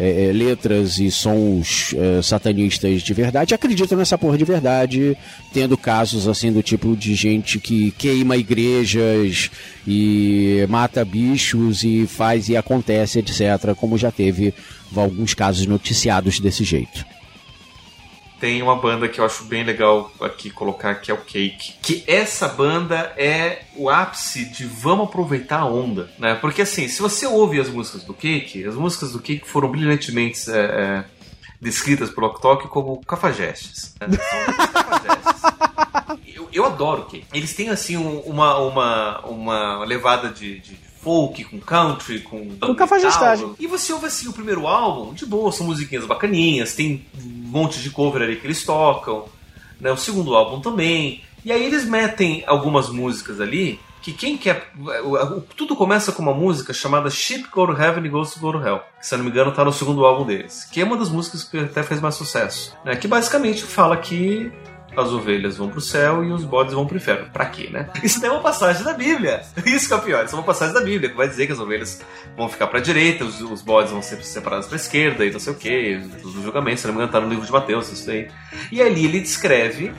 É, é letras e sons é, satanistas de verdade acreditam nessa porra de verdade, tendo casos assim do tipo de gente que queima igrejas e mata bichos e faz e acontece, etc., como já teve alguns casos noticiados desse jeito. Tem uma banda que eu acho bem legal aqui colocar, que é o Cake. Que essa banda é o ápice de vamos aproveitar a onda, né? Porque assim, se você ouve as músicas do Cake, as músicas do Cake foram brilhantemente é, é, descritas pelo Oktok como cafajestes. Né? eu, eu adoro o Cake. Eles têm assim uma, uma, uma levada de, de folk, com country, com. Com cafajestagem. E você ouve assim o primeiro álbum, de boa, são musiquinhas bacaninhas, tem um monte de cover ali que eles tocam, né? O segundo álbum também. E aí eles metem algumas músicas ali que quem quer. Tudo começa com uma música chamada Ship Go to Heaven e Ghost Go to Hell, que se não me engano tá no segundo álbum deles, que é uma das músicas que até fez mais sucesso, né? Que basicamente fala que as ovelhas vão pro céu e os bodes vão pro inferno. Pra quê, né? Isso daí é uma passagem da Bíblia. Isso que é o pior. Isso é uma passagem da Bíblia que vai dizer que as ovelhas vão ficar pra direita, os, os bodes vão ser separados pra esquerda e não sei o que, os julgamentos, se não me engano, tá no livro de Mateus, isso daí. E ali ele descreve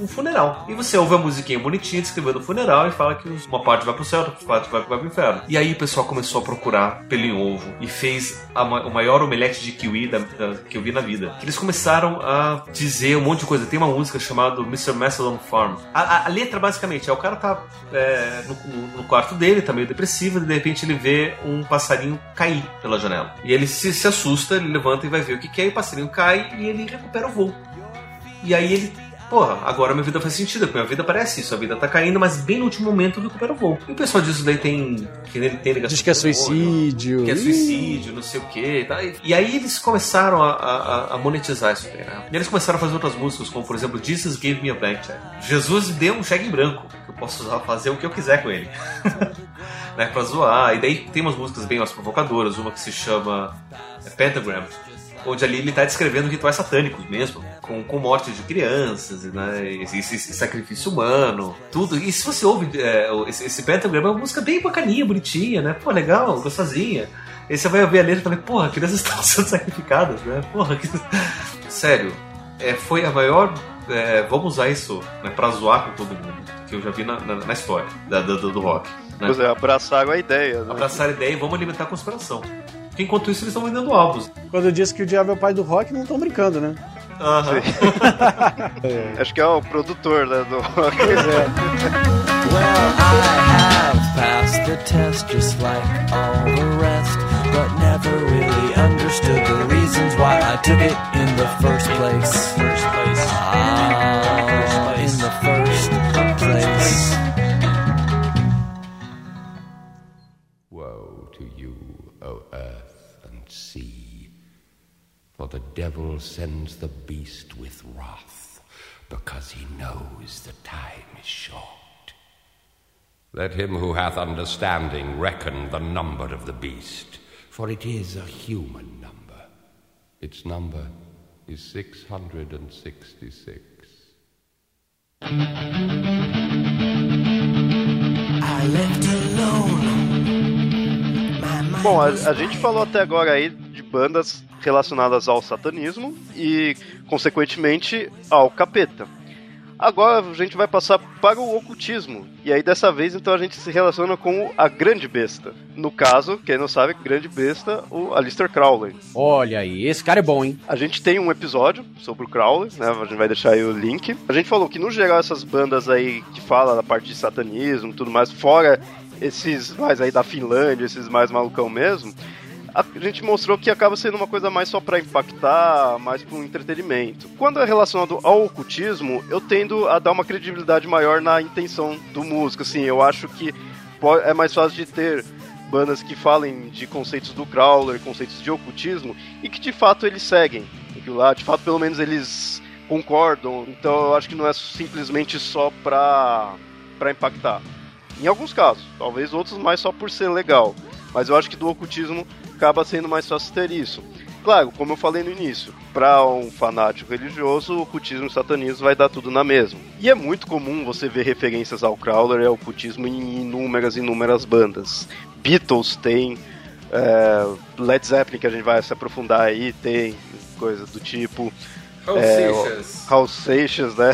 um funeral. E você ouve a musiquinha bonitinha descrevendo o funeral e fala que uma parte vai pro céu, outra parte vai, vai pro inferno. E aí o pessoal começou a procurar pelo em ovo e fez a, o maior omelete de kiwi da, da, que eu vi na vida. Eles começaram a dizer um monte de coisa. Tem uma música chamada Mr. Mastodon Farm. A, a, a, letra basicamente é o cara tá é, no, no, quarto dele, tá meio depressivo, e de repente ele vê um passarinho cair pela janela. E ele se, se assusta, ele levanta e vai ver o que, que é, e o passarinho cai e ele recupera o voo. E aí ele porra, agora minha vida faz sentido, porque minha vida parece isso, a vida tá caindo, mas bem no último momento recupera o voo. E o pessoal disso daí tem. Que tem ligação Diz que é suicídio. Que é suicídio, não sei o quê. Tá? E aí eles começaram a, a, a monetizar isso aí, né? E eles começaram a fazer outras músicas, como por exemplo, Jesus Gave Me a Blank Check. Jesus me deu um cheque em branco, que eu posso usar, fazer o que eu quiser com ele. né, pra zoar. E daí tem umas músicas bem mais provocadoras, uma que se chama Pentagram onde ali ele está descrevendo rituais satânicos mesmo, com, com morte de crianças, né? Esse, esse sacrifício humano, tudo. E se você ouve é, esse, esse Pentagram, é uma música bem bacaninha, bonitinha, né? Pô, legal, gostosinha. Aí você vai ouvir a letra e fala, porra, crianças estão sendo sacrificadas, né? Porra, que... Sério, é, foi a maior. É, vamos usar isso né, pra zoar com todo mundo, que eu já vi na, na, na história da, do, do rock. Né? Pois é, abraçaram a ideia. Né? Abraçaram a ideia e vamos alimentar a conspiração. Porque enquanto isso eles estão vendendo álbuns. Quando eu disse que o diabo é o pai do rock, não estão brincando, né? Aham. é. Acho que é o produtor né, do rock. Pois é. well, I have passed the test just like all the rest, but never really understood the reasons why I took it in the first place. First place. Ah, the devil sends the beast with wrath, because he knows the time is short. Let him who hath understanding reckon the number of the beast, for it is a human number. Its number is 666. I left alone. Bom, a, a gente falou até agora aí de bandas relacionadas ao satanismo e, consequentemente, ao capeta. Agora a gente vai passar para o ocultismo. E aí dessa vez então a gente se relaciona com a grande besta. No caso, quem não sabe, grande besta, o Alistair Crowley. Olha aí, esse cara é bom, hein? A gente tem um episódio sobre o Crowley, né? A gente vai deixar aí o link. A gente falou que no geral essas bandas aí que falam da parte de satanismo, tudo mais, fora esses mais aí da Finlândia, esses mais malucão mesmo, a gente mostrou que acaba sendo uma coisa mais só para impactar, mais para entretenimento. Quando é relacionado ao ocultismo, eu tendo a dar uma credibilidade maior na intenção do músico. Assim, eu acho que é mais fácil de ter bandas que falem de conceitos do Crowler, conceitos de ocultismo, e que de fato eles seguem aquilo lá, de fato pelo menos eles concordam. Então eu acho que não é simplesmente só pra, pra impactar. Em alguns casos, talvez outros mais só por ser legal. Mas eu acho que do ocultismo acaba sendo mais fácil ter isso. Claro, como eu falei no início, para um fanático religioso, o ocultismo e o satanismo vai dar tudo na mesma. E é muito comum você ver referências ao Crowler e ao ocultismo em inúmeras, inúmeras bandas. Beatles tem, é, Led Zeppelin, que a gente vai se aprofundar aí, tem coisa do tipo. House é, né?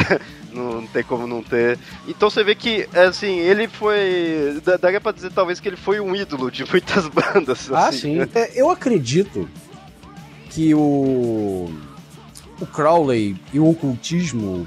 Não tem como não ter. Então você vê que, assim, ele foi. Daria pra dizer talvez que ele foi um ídolo de muitas bandas. Ah, assim. sim. É, eu acredito que o. O Crowley e o ocultismo,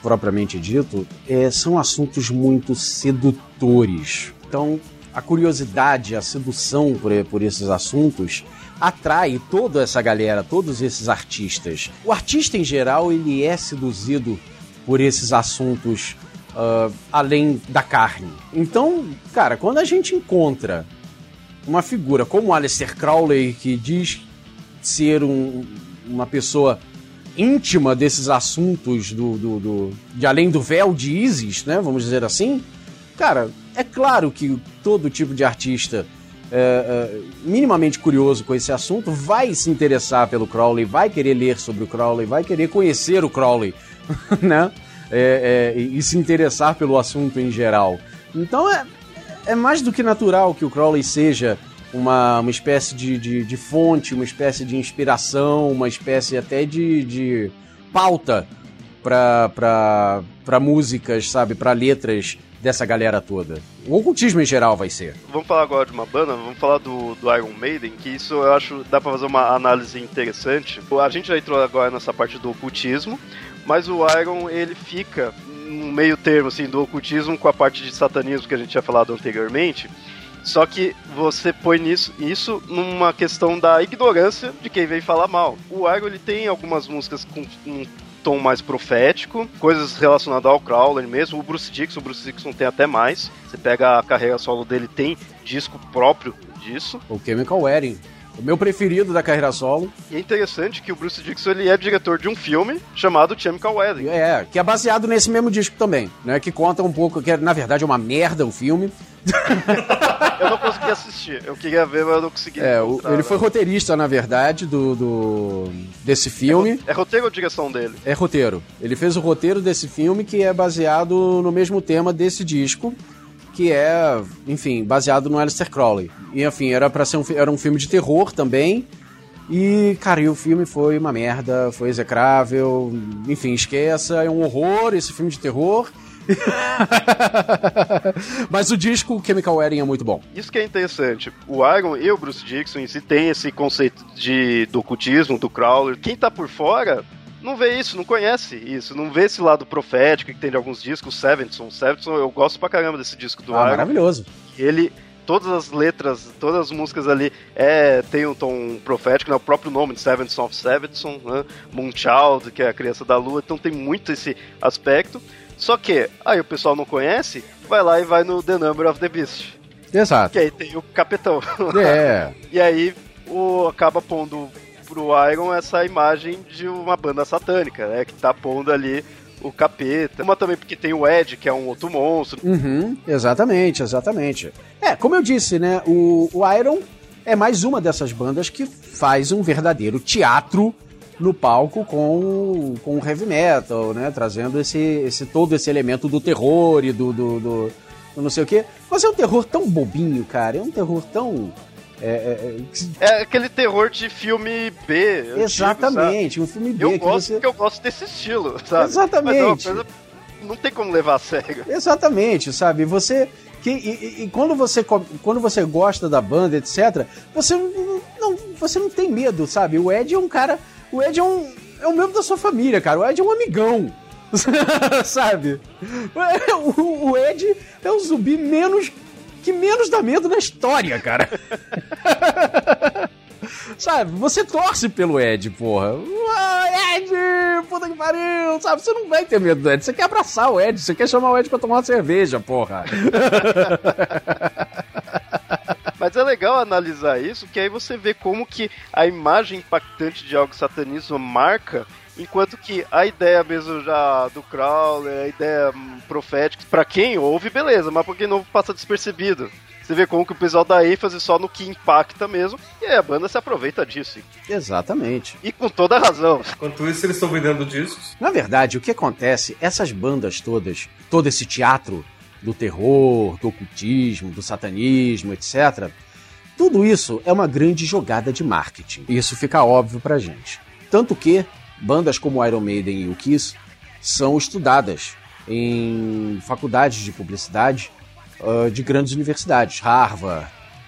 propriamente dito, é, são assuntos muito sedutores. Então, a curiosidade, a sedução por, por esses assuntos atrai toda essa galera, todos esses artistas. O artista em geral, ele é seduzido por esses assuntos uh, além da carne. Então, cara, quando a gente encontra uma figura como Aleister Crowley, que diz ser um, uma pessoa íntima desses assuntos do, do, do, de além do véu de Isis, né? Vamos dizer assim. Cara, é claro que todo tipo de artista é, é, minimamente curioso com esse assunto vai se interessar pelo Crowley, vai querer ler sobre o Crowley, vai querer conhecer o Crowley. né? É, é, e se interessar pelo assunto em geral. Então é, é mais do que natural que o Crowley seja uma, uma espécie de, de, de fonte, uma espécie de inspiração, uma espécie até de, de pauta para músicas, sabe, para letras dessa galera toda. O ocultismo em geral vai ser. Vamos falar agora de uma banda, vamos falar do, do Iron Maiden, que isso eu acho dá para fazer uma análise interessante. A gente já entrou agora nessa parte do ocultismo, mas o Iron ele fica no meio termo assim do ocultismo com a parte de satanismo que a gente tinha falado anteriormente. Só que você põe nisso, isso numa questão da ignorância de quem vem falar mal. O Iron ele tem algumas músicas com um tom mais profético, coisas relacionadas ao Crowler mesmo, o Bruce Dixon, o Bruce Dixon tem até mais. Você pega a carreira solo dele, tem disco próprio disso. O Chemical Wedding. O meu preferido da carreira solo. E é interessante que o Bruce Dixon ele é diretor de um filme chamado Chemical Wedding. É, que é baseado nesse mesmo disco também, né? Que conta um pouco, que é, na verdade é uma merda o filme. eu não consegui assistir. Eu queria ver, mas eu não consegui. É, ele foi roteirista, na verdade, do, do desse filme. É, é, roteiro ou direção dele? É roteiro. Ele fez o roteiro desse filme que é baseado no mesmo tema desse disco que é, enfim, baseado no Aleister Crowley. E, enfim, era para ser um, era um filme de terror também. E, cara, e o filme foi uma merda, foi execrável. Enfim, esqueça, é um horror esse filme de terror. Mas o disco Chemical Wedding é muito bom. Isso que é interessante. O Iron e o Bruce Dixon si tem esse conceito de, do ocultismo, do Crowler. Quem tá por fora não vê isso, não conhece isso, não vê esse lado profético que tem de alguns discos. Sevenson, Sevenson, eu gosto pra caramba desse disco do ah, Iron. maravilhoso. Ele todas as letras, todas as músicas ali é, tem um tom profético, né? o próprio nome de Sevenson of Sevenson, né? Moonchild, que é a criança da lua, então tem muito esse aspecto. Só que, aí o pessoal não conhece, vai lá e vai no The Number of the Beast. Exato. Que aí tem o capitão. É. e aí o, acaba pondo pro Iron essa imagem de uma banda satânica, né? Que tá pondo ali o capeta. Uma também porque tem o Ed, que é um outro monstro. Uhum, exatamente, exatamente. É, como eu disse, né? O, o Iron é mais uma dessas bandas que faz um verdadeiro teatro no palco com, com o heavy metal, né? Trazendo esse, esse todo esse elemento do terror e do, do, do, do não sei o quê. Mas é um terror tão bobinho, cara. É um terror tão. É, é, é... é aquele terror de filme B. Exatamente, um filme B. Eu gosto você... porque eu gosto desse estilo, sabe? Exatamente. É uma coisa não tem como levar a sério. Exatamente, sabe? Você. Que, e, e, quando, você, quando você gosta da banda, etc., você não, você não tem medo, sabe? O Ed é um cara o Ed é um, é um membro da sua família, cara. O Ed é um amigão. Sabe? O, o Ed é o zumbi menos. Que menos dá medo na história, cara. sabe? Você torce pelo Ed, porra. Ah, Ed, puta que pariu, sabe? Você não vai ter medo do Ed. Você quer abraçar o Ed, você quer chamar o Ed pra tomar uma cerveja, porra. Mas é legal analisar isso, que aí você vê como que a imagem impactante de algo satanismo marca Enquanto que a ideia mesmo já do Crowler, a ideia profética, para quem ouve, beleza, mas pra quem não passa despercebido. Você vê como que o pessoal dá ênfase só no que impacta mesmo, e aí a banda se aproveita disso. Exatamente. E com toda razão. Enquanto isso, eles estão vendendo discos. Na verdade, o que acontece, essas bandas todas, todo esse teatro do terror, do ocultismo, do satanismo, etc. Tudo isso é uma grande jogada de marketing. Isso fica óbvio pra gente. Tanto que bandas como Iron Maiden e o Kiss são estudadas em faculdades de publicidade uh, de grandes universidades, Harvard,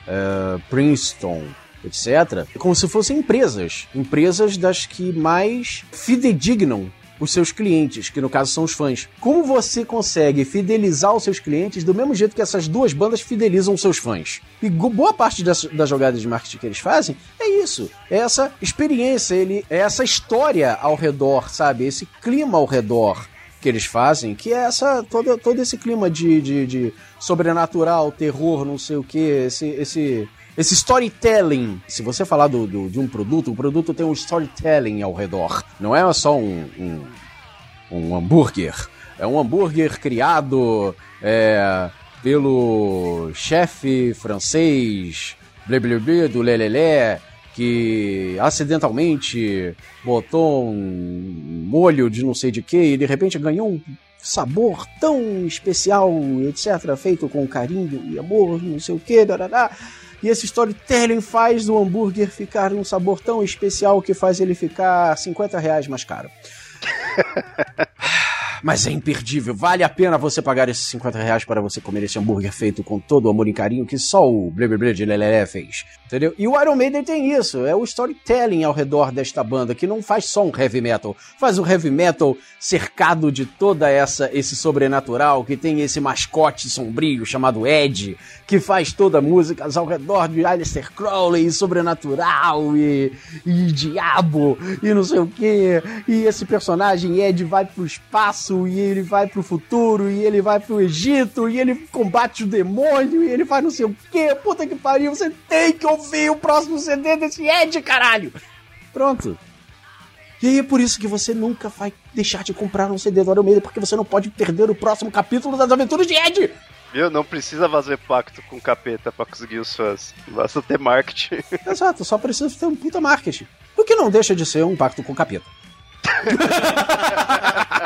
uh, Princeton, etc., como se fossem empresas, empresas das que mais fidedignam os seus clientes, que no caso são os fãs. Como você consegue fidelizar os seus clientes do mesmo jeito que essas duas bandas fidelizam os seus fãs? E boa parte das, das jogadas de marketing que eles fazem é isso. É essa experiência, ele, é essa história ao redor, sabe? Esse clima ao redor que eles fazem, que é essa todo, todo esse clima de, de, de sobrenatural, terror, não sei o que, esse, esse esse storytelling. Se você falar do, do, de um produto, o produto tem um storytelling ao redor. Não é só um, um, um hambúrguer. É um hambúrguer criado é, pelo chefe francês blé, blé, blé, do Lelelé que acidentalmente botou um molho de não sei de que e de repente ganhou um sabor tão especial, etc., feito com carinho e amor, não sei o que, darará. E esse storytelling faz o hambúrguer ficar um sabor tão especial que faz ele ficar 50 reais mais caro. Mas é imperdível. Vale a pena você pagar esses 50 reais para você comer esse hambúrguer feito com todo o amor e carinho que só o Blé de Lelé fez. Entendeu? E o Iron Maiden tem isso. É o storytelling ao redor desta banda, que não faz só um heavy metal. Faz um heavy metal cercado de toda essa esse sobrenatural, que tem esse mascote sombrio chamado Ed, que faz toda música ao redor de Aleister Crowley, e sobrenatural e, e diabo e não sei o que. E esse personagem Ed vai pro espaço e ele vai pro futuro, e ele vai pro Egito, e ele combate o demônio, e ele faz não sei o quê. Puta que pariu, você tem que ouvir o próximo CD desse Ed, caralho! Pronto. E aí é por isso que você nunca vai deixar de comprar um CD do Iron porque você não pode perder o próximo capítulo das aventuras de Ed! Viu? Não precisa fazer pacto com capeta pra conseguir os fãs. Basta ter marketing. Exato, só precisa ter um puta marketing. O que não deixa de ser um pacto com capeta.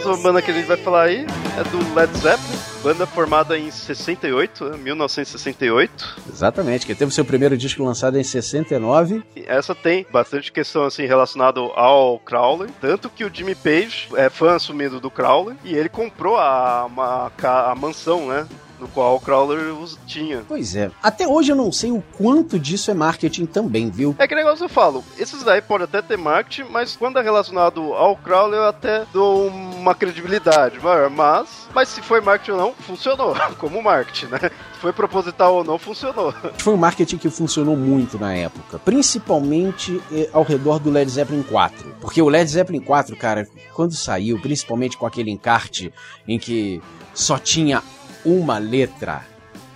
próxima banda que a gente vai falar aí é do Led Zeppelin, banda formada em 68, né, 1968. Exatamente, que teve seu primeiro disco lançado em 69. E essa tem bastante questão assim relacionada ao Crowley, tanto que o Jimmy Page é fã assumido do Crowley e ele comprou a, uma a mansão, né? No qual o Crowley os tinha. Pois é. Até hoje eu não sei o quanto disso é marketing também, viu? É que negócio eu falo, esses daí podem até ter marketing, mas quando é relacionado ao Crowley eu até dou uma credibilidade mas, mas se foi marketing ou não, funcionou, como marketing, né? Se foi proposital ou não, funcionou. Foi um marketing que funcionou muito na época, principalmente eh, ao redor do Led Zeppelin 4. Porque o Led Zeppelin 4, cara, quando saiu, principalmente com aquele encarte em que só tinha uma letra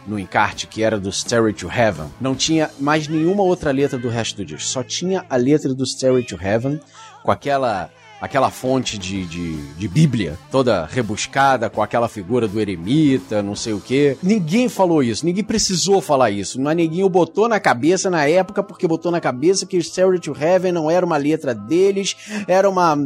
no encarte, que era do Stairway to Heaven, não tinha mais nenhuma outra letra do resto do disco, só tinha a letra do Stairway to Heaven com aquela aquela fonte de, de, de Bíblia toda rebuscada com aquela figura do eremita, não sei o quê. Ninguém falou isso, ninguém precisou falar isso, mas ninguém o botou na cabeça na época porque botou na cabeça que Stairway to Heaven não era uma letra deles, era uma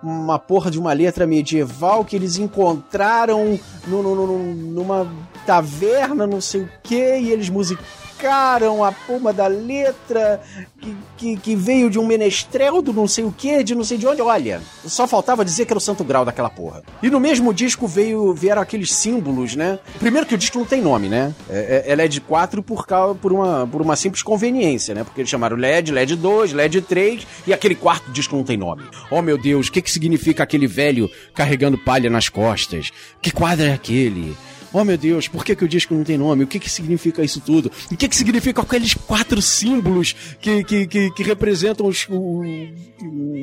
uma porra de uma letra medieval que eles encontraram no, no- no- numa taverna, não sei o que, e eles musicaram a porra da letra que, que, que veio de um menestrel do não sei o que, de não sei de onde. Olha, só faltava dizer que era o santo grau daquela porra. E no mesmo disco veio, vieram aqueles símbolos, né? Primeiro que o disco não tem nome, né? É, é- é LED 4 por, causa, por, uma, por uma simples conveniência, né? Porque eles chamaram LED, LED 2, LED 3 e aquele quarto disco não tem nome. Oh meu Deus, o que, que significa aquele velho carregando palha nas costas? Que quadro é aquele? Oh meu Deus, por que, que o disco não tem nome? O que, que significa isso tudo? O que, que significa aqueles quatro símbolos que, que, que, que representam os, o-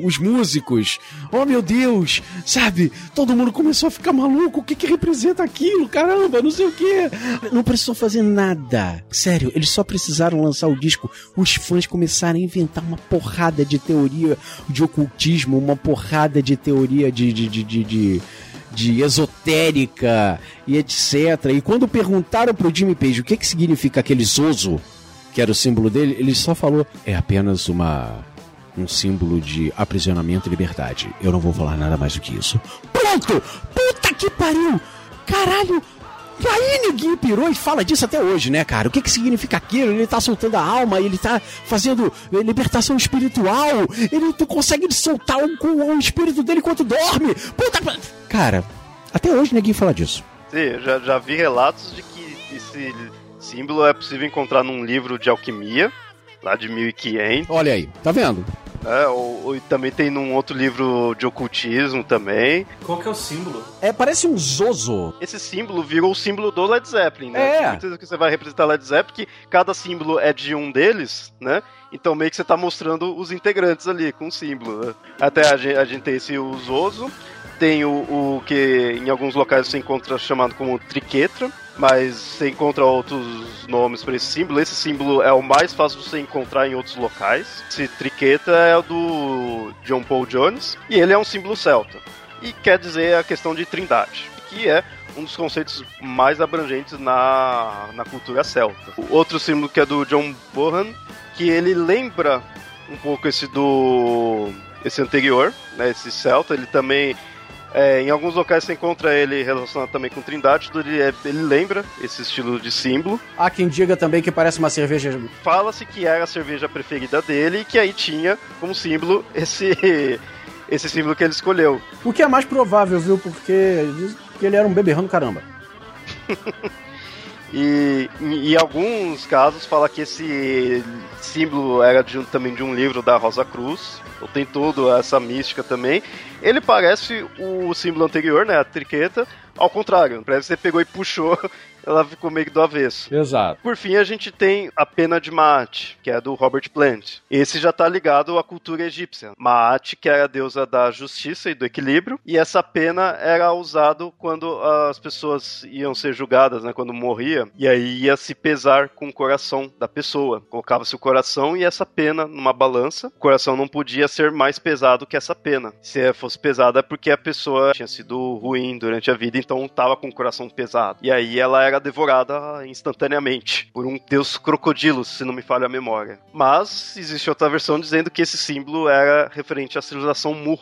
os músicos? Oh meu Deus, sabe? Todo mundo começou a ficar maluco. O que, que representa aquilo? Caramba, não sei o que. Não precisou fazer nada. Sério, eles só precisaram lançar o disco. Os fãs começaram a inventar uma porrada de teoria de ocultismo, uma porrada de teoria de- de- de- de- de esotérica e etc. E quando perguntaram pro Jimmy Page o que que significa aquele Zozo, que era o símbolo dele, ele só falou: é apenas uma um símbolo de aprisionamento e liberdade. Eu não vou falar nada mais do que isso. Pronto! Puta que pariu! Caralho! E aí ninguém pirou e fala disso até hoje, né, cara? O que que significa aquilo? Ele tá soltando a alma, ele tá fazendo eh, libertação espiritual, ele tu consegue soltar o, o espírito dele enquanto dorme. Puta... Cara, até hoje ninguém fala disso. Sim, já, já vi relatos de que esse símbolo é possível encontrar num livro de alquimia, lá de 1500, Olha aí, tá vendo? Né? Ou, ou também tem num outro livro de ocultismo também. Qual que é o símbolo? É, parece um Zozo. Esse símbolo virou o símbolo do Led Zeppelin, né? É. Tem Muitas que você vai representar Led Zeppelin, que cada símbolo é de um deles, né? Então meio que você tá mostrando os integrantes ali com o símbolo, né? Até a gente, a gente tem esse usoso, tem o, o que em alguns locais você encontra chamado como triquetra, mas você encontra outros nomes para esse símbolo. Esse símbolo é o mais fácil de você encontrar em outros locais. Esse triqueta é o do John Paul Jones e ele é um símbolo celta. E quer dizer a questão de trindade, que é um dos conceitos mais abrangentes na, na cultura celta. O outro símbolo que é do John Bohan, que ele lembra um pouco esse do esse anterior, né, esse celta, ele também É, em alguns locais você encontra ele relacionado também com Trindade, ele, é- ele lembra esse estilo de símbolo. Há quem diga também que parece uma cerveja. Fala-se que era a cerveja preferida dele e que aí tinha como símbolo esse, esse símbolo que ele escolheu. O que é mais provável, viu? Porque diz que ele era um beberrão do caramba. E em alguns casos fala que esse símbolo era de também de um livro da Rosa Cruz. Então tem toda essa mística também. Ele parece o símbolo anterior, né? A triqueta. Ao contrário, parece que você pegou e puxou, ela ficou meio que do avesso. Exato. Por fim, a gente tem a pena de Maat, que é do Robert Plant. Esse já tá ligado à cultura egípcia. Maat, que era a deusa da justiça e do equilíbrio, e essa pena era usado quando as pessoas iam ser julgadas, né, quando morria, e aí ia se pesar com o coração da pessoa. Colocava-se o coração e essa pena numa balança. O coração não podia ser mais pesado que essa pena. Se fosse pesada é porque a pessoa tinha sido ruim durante a vida, então tava com o coração pesado. E aí ela era devorada instantaneamente por um deus crocodilo, se não me falha a memória. Mas existe outra versão dizendo que esse símbolo era referente à civilização Mu,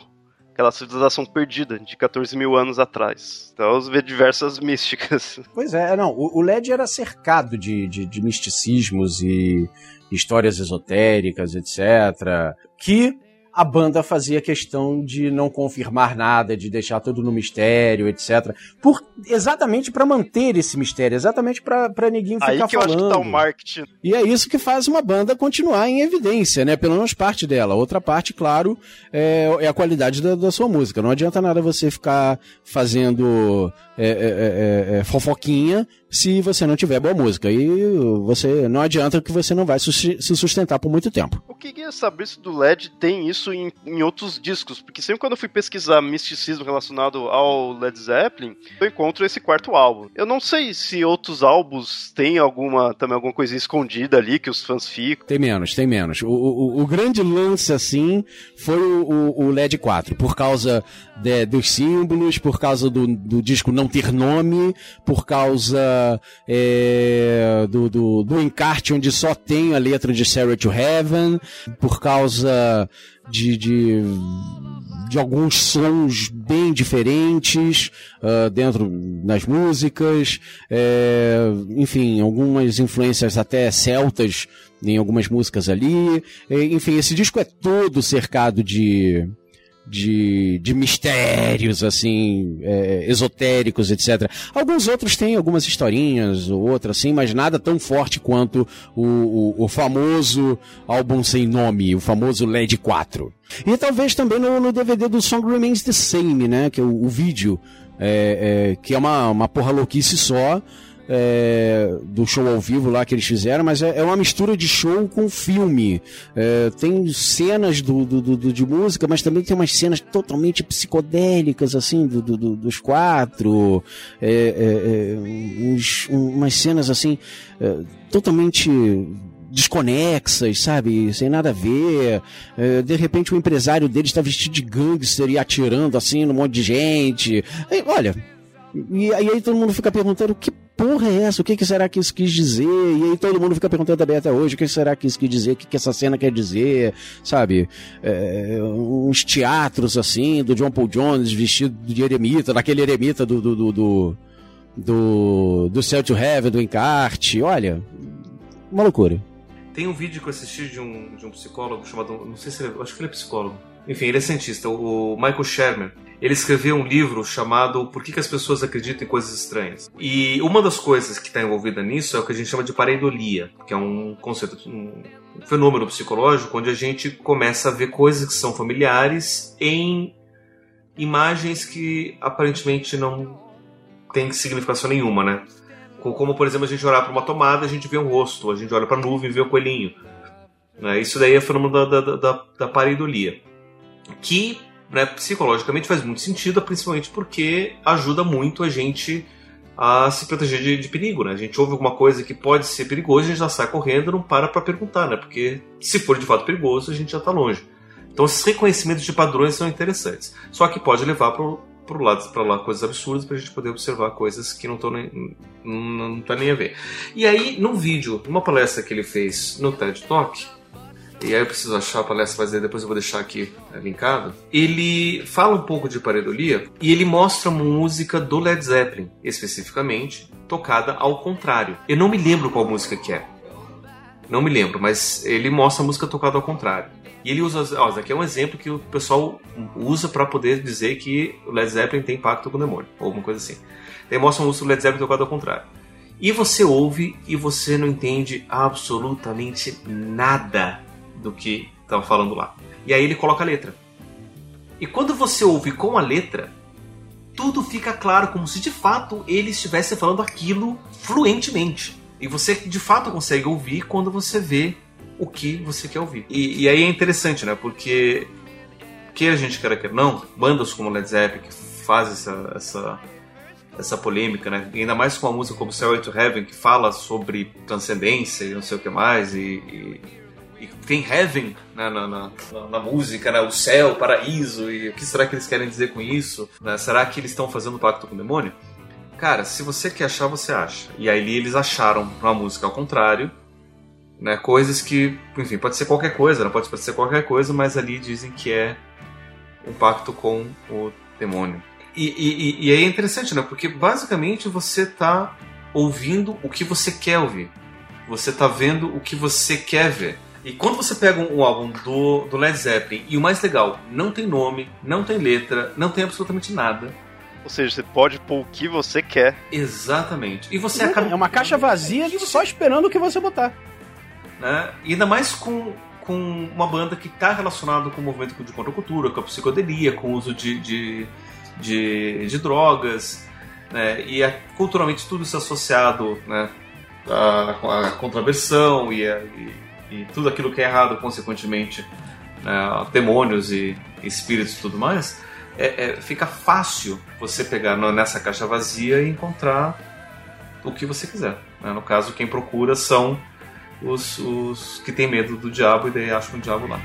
aquela civilização perdida de 14 mil anos atrás. Então você vê diversas místicas. Pois é, não. O, o LED era cercado de, de, de misticismos e histórias esotéricas, etc. Que a banda fazia questão de não confirmar nada, de deixar tudo no mistério, etc. Por, exatamente para manter esse mistério, exatamente para ninguém ficar Aí que eu falando. acho que tá o marketing. E é isso que faz uma banda continuar em evidência, né? Pelo menos parte dela. Outra parte, claro, é, é a qualidade da, da sua música. Não adianta nada você ficar fazendo é, é, é, é, fofoquinha se você não tiver boa música. E você não adianta que você não vai se sustentar por muito tempo. Eu queria saber se do LED tem isso em, em outros discos, porque sempre quando eu fui pesquisar misticismo relacionado ao Led Zeppelin, eu encontro esse quarto álbum. Eu não sei se outros álbuns têm alguma também alguma coisinha escondida ali que os fãs ficam. Tem menos, tem menos. O, o, o grande lance, assim, foi o, o- o LED 4, por causa de- dos símbolos, por causa do, do disco não ter nome, por causa é, do, do, do encarte onde só tem a letra de Sarah to Heaven, por causa de, de, de alguns sons bem diferentes ah, dentro das músicas, é, enfim, algumas influências até celtas em algumas músicas ali. É, Enfim, esse disco é todo cercado de. De, de mistérios, assim, é, esotéricos, etc. Alguns outros têm algumas historinhas ou outras, assim, mas nada tão forte quanto o, o, o famoso álbum sem nome, o famoso LED 4. E talvez também no, no DVD do Song Remains the Same, né? Que é o, o vídeo, é, é, que é uma, uma porra louquice só. É, do show ao vivo lá que eles fizeram, mas é, é uma mistura de show com filme. É, tem cenas do, do- do- de música, mas também tem umas cenas totalmente psicodélicas, assim, do- do- do- dos quatro. É, é, é, uns- um- umas cenas, assim, totalmente desconexas, sabe? Sem nada a ver. De repente o empresário dele está vestido de gangster e atirando assim num monte de gente. Aí, olha, e aí, todo mundo fica perguntando que porra é essa? O que, que será que isso quis dizer? E aí todo mundo fica perguntando também até hoje o que será que isso quis dizer? O que, que essa cena quer dizer? Sabe? É, uns teatros assim, do John Paul Jones vestido de eremita, daquele eremita do. do, do, do do, do Cell to Heaven, do encarte, olha, uma loucura. Tem um vídeo que eu assisti de um, de um psicólogo chamado. Não sei se ele. Acho que ele é psicólogo. Enfim, ele é cientista, o Michael Sherman. Ele escreveu um livro chamado Por que, que as pessoas acreditam em coisas estranhas? E uma das coisas que está envolvida nisso é o que a gente chama de pareidolia, que é um conceito, um fenômeno psicológico onde a gente começa a ver coisas que são familiares em imagens que aparentemente não têm significação nenhuma, né? Co- Como, por exemplo, a gente olhar para uma tomada, a gente vê um rosto, a gente olha para a nuvem e vê o coelhinho. Né? Isso daí é fenômeno da, da, da, da pareidolia. Que né, psicologicamente faz muito sentido, principalmente porque ajuda muito a gente a se proteger de, de perigo. Né? A gente ouve alguma coisa que pode ser perigosa, a gente já sai correndo não para para perguntar, né? porque se for de fato perigoso, a gente já está longe. Então, esses reconhecimentos de padrões são interessantes. Só que pode levar para lado para lá coisas absurdas para a gente poder observar coisas que não estão nem não, não tá nem a ver. E aí, num vídeo, numa palestra que ele fez no TED Talk, e aí eu preciso achar ler essa fazer, depois eu vou deixar aqui né, linkado. Ele fala um pouco de pareidolia e ele mostra música do Led Zeppelin, especificamente, tocada ao contrário. Eu não me lembro qual música que é. Não me lembro, mas ele mostra a música tocada ao contrário. E ele usa. Ó, aqui é um exemplo que o pessoal usa para poder dizer que o Led Zeppelin tem pacto com o demônio, ou alguma coisa assim. Ele mostra a música do Led Zeppelin tocada ao contrário. E você ouve e você não entende absolutamente nada do que estava falando lá. E aí ele coloca a letra. E quando você ouve com a letra, tudo fica claro, como se de fato ele estivesse falando aquilo fluentemente. E você de fato consegue ouvir quando você vê o que você quer ouvir. E, e aí é interessante, né? Porque, que a gente quer quer não, bandas como Led Zeppelin que fazem essa, essa, essa polêmica, né? E ainda mais com uma música como Cell to Heaven que fala sobre transcendência e não sei o que mais, e, e, e tem Heaven né, na, na, na, música, né? O céu, o paraíso, e o que será que eles querem dizer com isso? Né? Será que eles estão fazendo pacto com o demônio? Cara, se você quer achar, você acha. E aí eles acharam uma música ao contrário, né? Coisas que, enfim, pode ser qualquer coisa, não pode ser qualquer coisa, mas ali dizem que é um pacto com o demônio. E, e, e é interessante, né? Porque basicamente você está ouvindo o que você quer ouvir. Você está vendo o que você quer ver. E quando você pega um, um álbum do, do Led Zeppelin, e o mais legal, não tem nome, não tem letra, não tem absolutamente nada ou seja, você pode pôr o que você quer. Exatamente. E você é, acaba. É uma caixa vazia só esperando o que você botar. Né? E ainda mais com, com uma banda que está relacionada com o movimento de contracultura, com a psicodelia, com o uso de, de, de, de drogas. Né? E é, culturalmente tudo isso associado né? à, à contraversão e, a, e, e, tudo aquilo que é errado, consequentemente, né? demônios e espíritos e tudo mais é, é, fica fácil você pegar nessa caixa vazia e encontrar o que você quiser. Né? No caso, quem procura são os, os que têm medo do diabo e daí acham o diabo lá.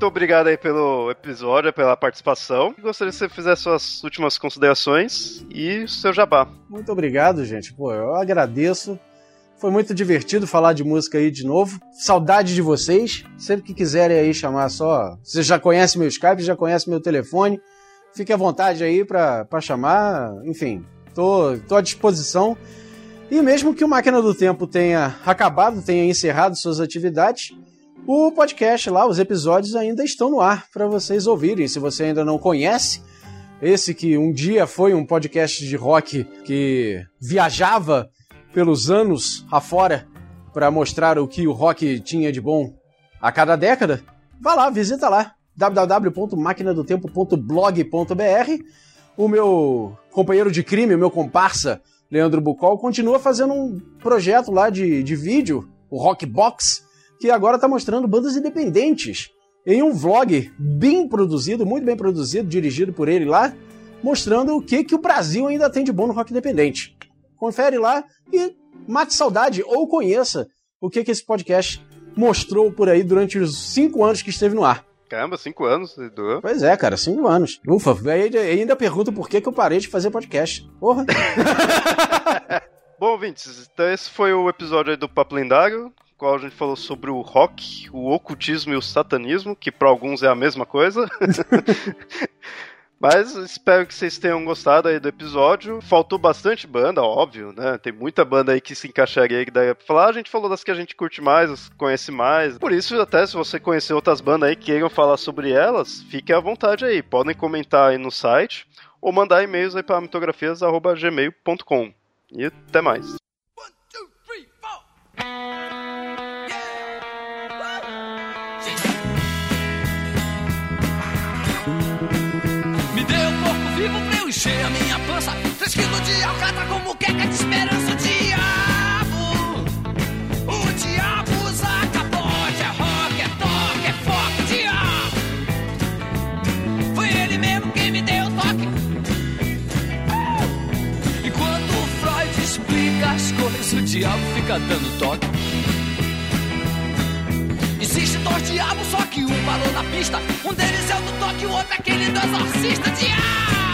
Muito obrigado aí pelo episódio, pela participação. Gostaria que você fizesse suas últimas considerações e seu jabá. Muito obrigado, gente. Pô, eu agradeço. Foi muito divertido falar de música aí de novo. Saudade de vocês. Sempre que quiserem aí chamar só. Você já conhece meu Skype, já conhece meu telefone. Fique à vontade aí para chamar. Enfim, tô, tô à disposição. E mesmo que o Máquina do Tempo tenha acabado, tenha encerrado suas atividades, o podcast lá, os episódios ainda estão no ar para vocês ouvirem. Se você ainda não conhece, esse que um dia foi um podcast de rock que viajava pelos anos afora para mostrar o que o rock tinha de bom a cada década, vá lá, visita lá www.maquinadotempo.blog.br. O meu companheiro de crime, o meu comparsa, Leandro Bucol, continua fazendo um projeto lá de, de vídeo, o Rockbox, que agora está mostrando bandas independentes em um vlog bem produzido, muito bem produzido, dirigido por ele lá, mostrando o que, que o Brasil ainda tem de bom no rock independente. Confere lá e mate saudade ou conheça o que, que esse podcast mostrou por aí durante os cinco anos que esteve no ar. Caramba, cinco anos, Edu. Pois é, cara, cinco anos. Ufa, aí ainda pergunto por que, que eu parei de fazer podcast. Porra. Bom, ouvintes, então esse foi o episódio aí do Papo Lendário, qual a gente falou sobre o rock, o ocultismo e o satanismo, que para alguns é a mesma coisa. Mas espero que vocês tenham gostado aí do episódio. Faltou bastante banda, óbvio, né? Tem muita banda aí que se encaixaria aí que daria pra falar. A gente falou das que a gente curte mais, conhece mais. Por isso, até se você conhecer outras bandas aí que queiram falar sobre elas, fiquem à vontade aí. Podem comentar aí no site ou mandar e-mails aí para mitografias.gmail.com. E até mais. Encher a minha pança. Três quilos de alcatra como queca de esperança. O diabo, o diabo usa capote. É rock, é toque, é foco. Diabo, foi ele mesmo quem me deu o toque. Enquanto o Freud explica as coisas, o diabo fica dando toque. Existe dois diabos, só que um parou na pista. Um deles é o do toque, o outro é aquele do exorcista. Diabo!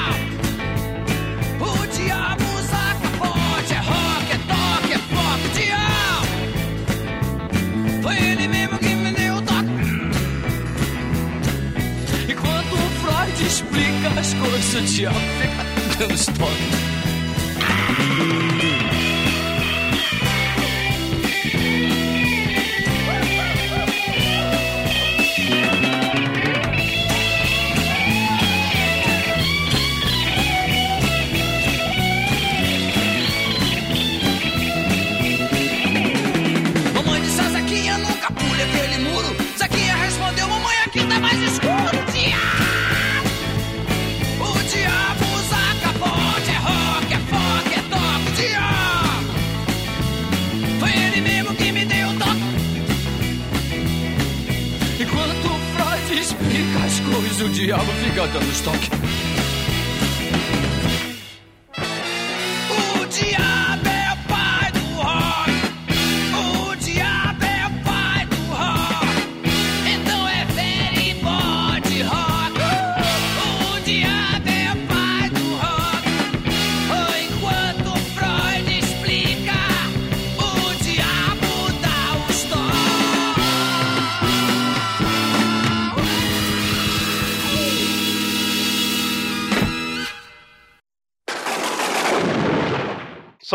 Explica as coisas, o diabo fica dando os explica as coisas, o diabo fica dando os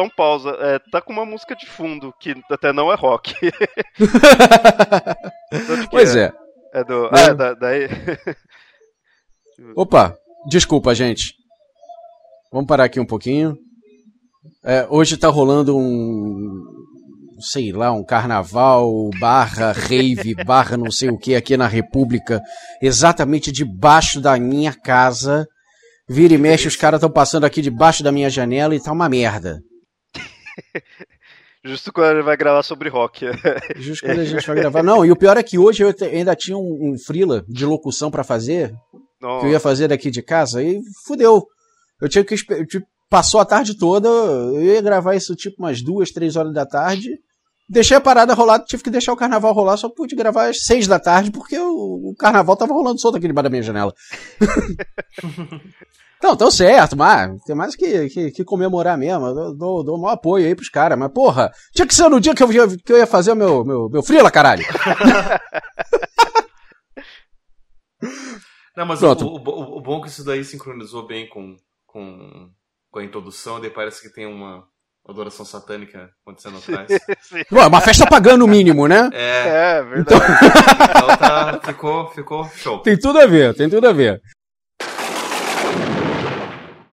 Só um pausa. É, tá com uma música de fundo, que até não é rock. Tanto que Pois é. É do. Ah, é da, daí. Opa, desculpa, gente. Vamos parar aqui um pouquinho. É, hoje tá rolando um. Sei lá, um carnaval, barra rave, barra não sei o que aqui na República, exatamente debaixo da minha casa. Vira e mexe, os caras estão passando aqui debaixo da minha janela e tá uma merda. Justo quando ele vai gravar sobre rock. Justo quando a gente vai gravar. Não, e o pior é que hoje eu ainda tinha um, um freela de locução pra fazer, que eu ia fazer daqui de casa, e fudeu. Eu tinha que tipo, passou a tarde toda, eu ia gravar isso tipo umas duas, três horas da tarde. Deixei a parada rolar, tive que deixar o carnaval rolar, só pude gravar às seis da tarde, porque o, o carnaval tava rolando solto aqui debaixo da minha janela. Não, tão certo, mas tem mais que, que, que comemorar mesmo. Eu dou, dou um maior apoio aí pros caras, mas porra, tinha que ser no dia que eu, ia- que eu ia fazer o meu, meu, meu frila, caralho. Não, mas o, o, o- o bom é que isso daí sincronizou bem com, com, com a introdução, daí parece que tem uma adoração satânica acontecendo atrás. Sim. Bom, é uma festa pagã no mínimo, né? É, É, verdade. então tá, ficou, ficou show. Tem tudo a ver, tem tudo a ver.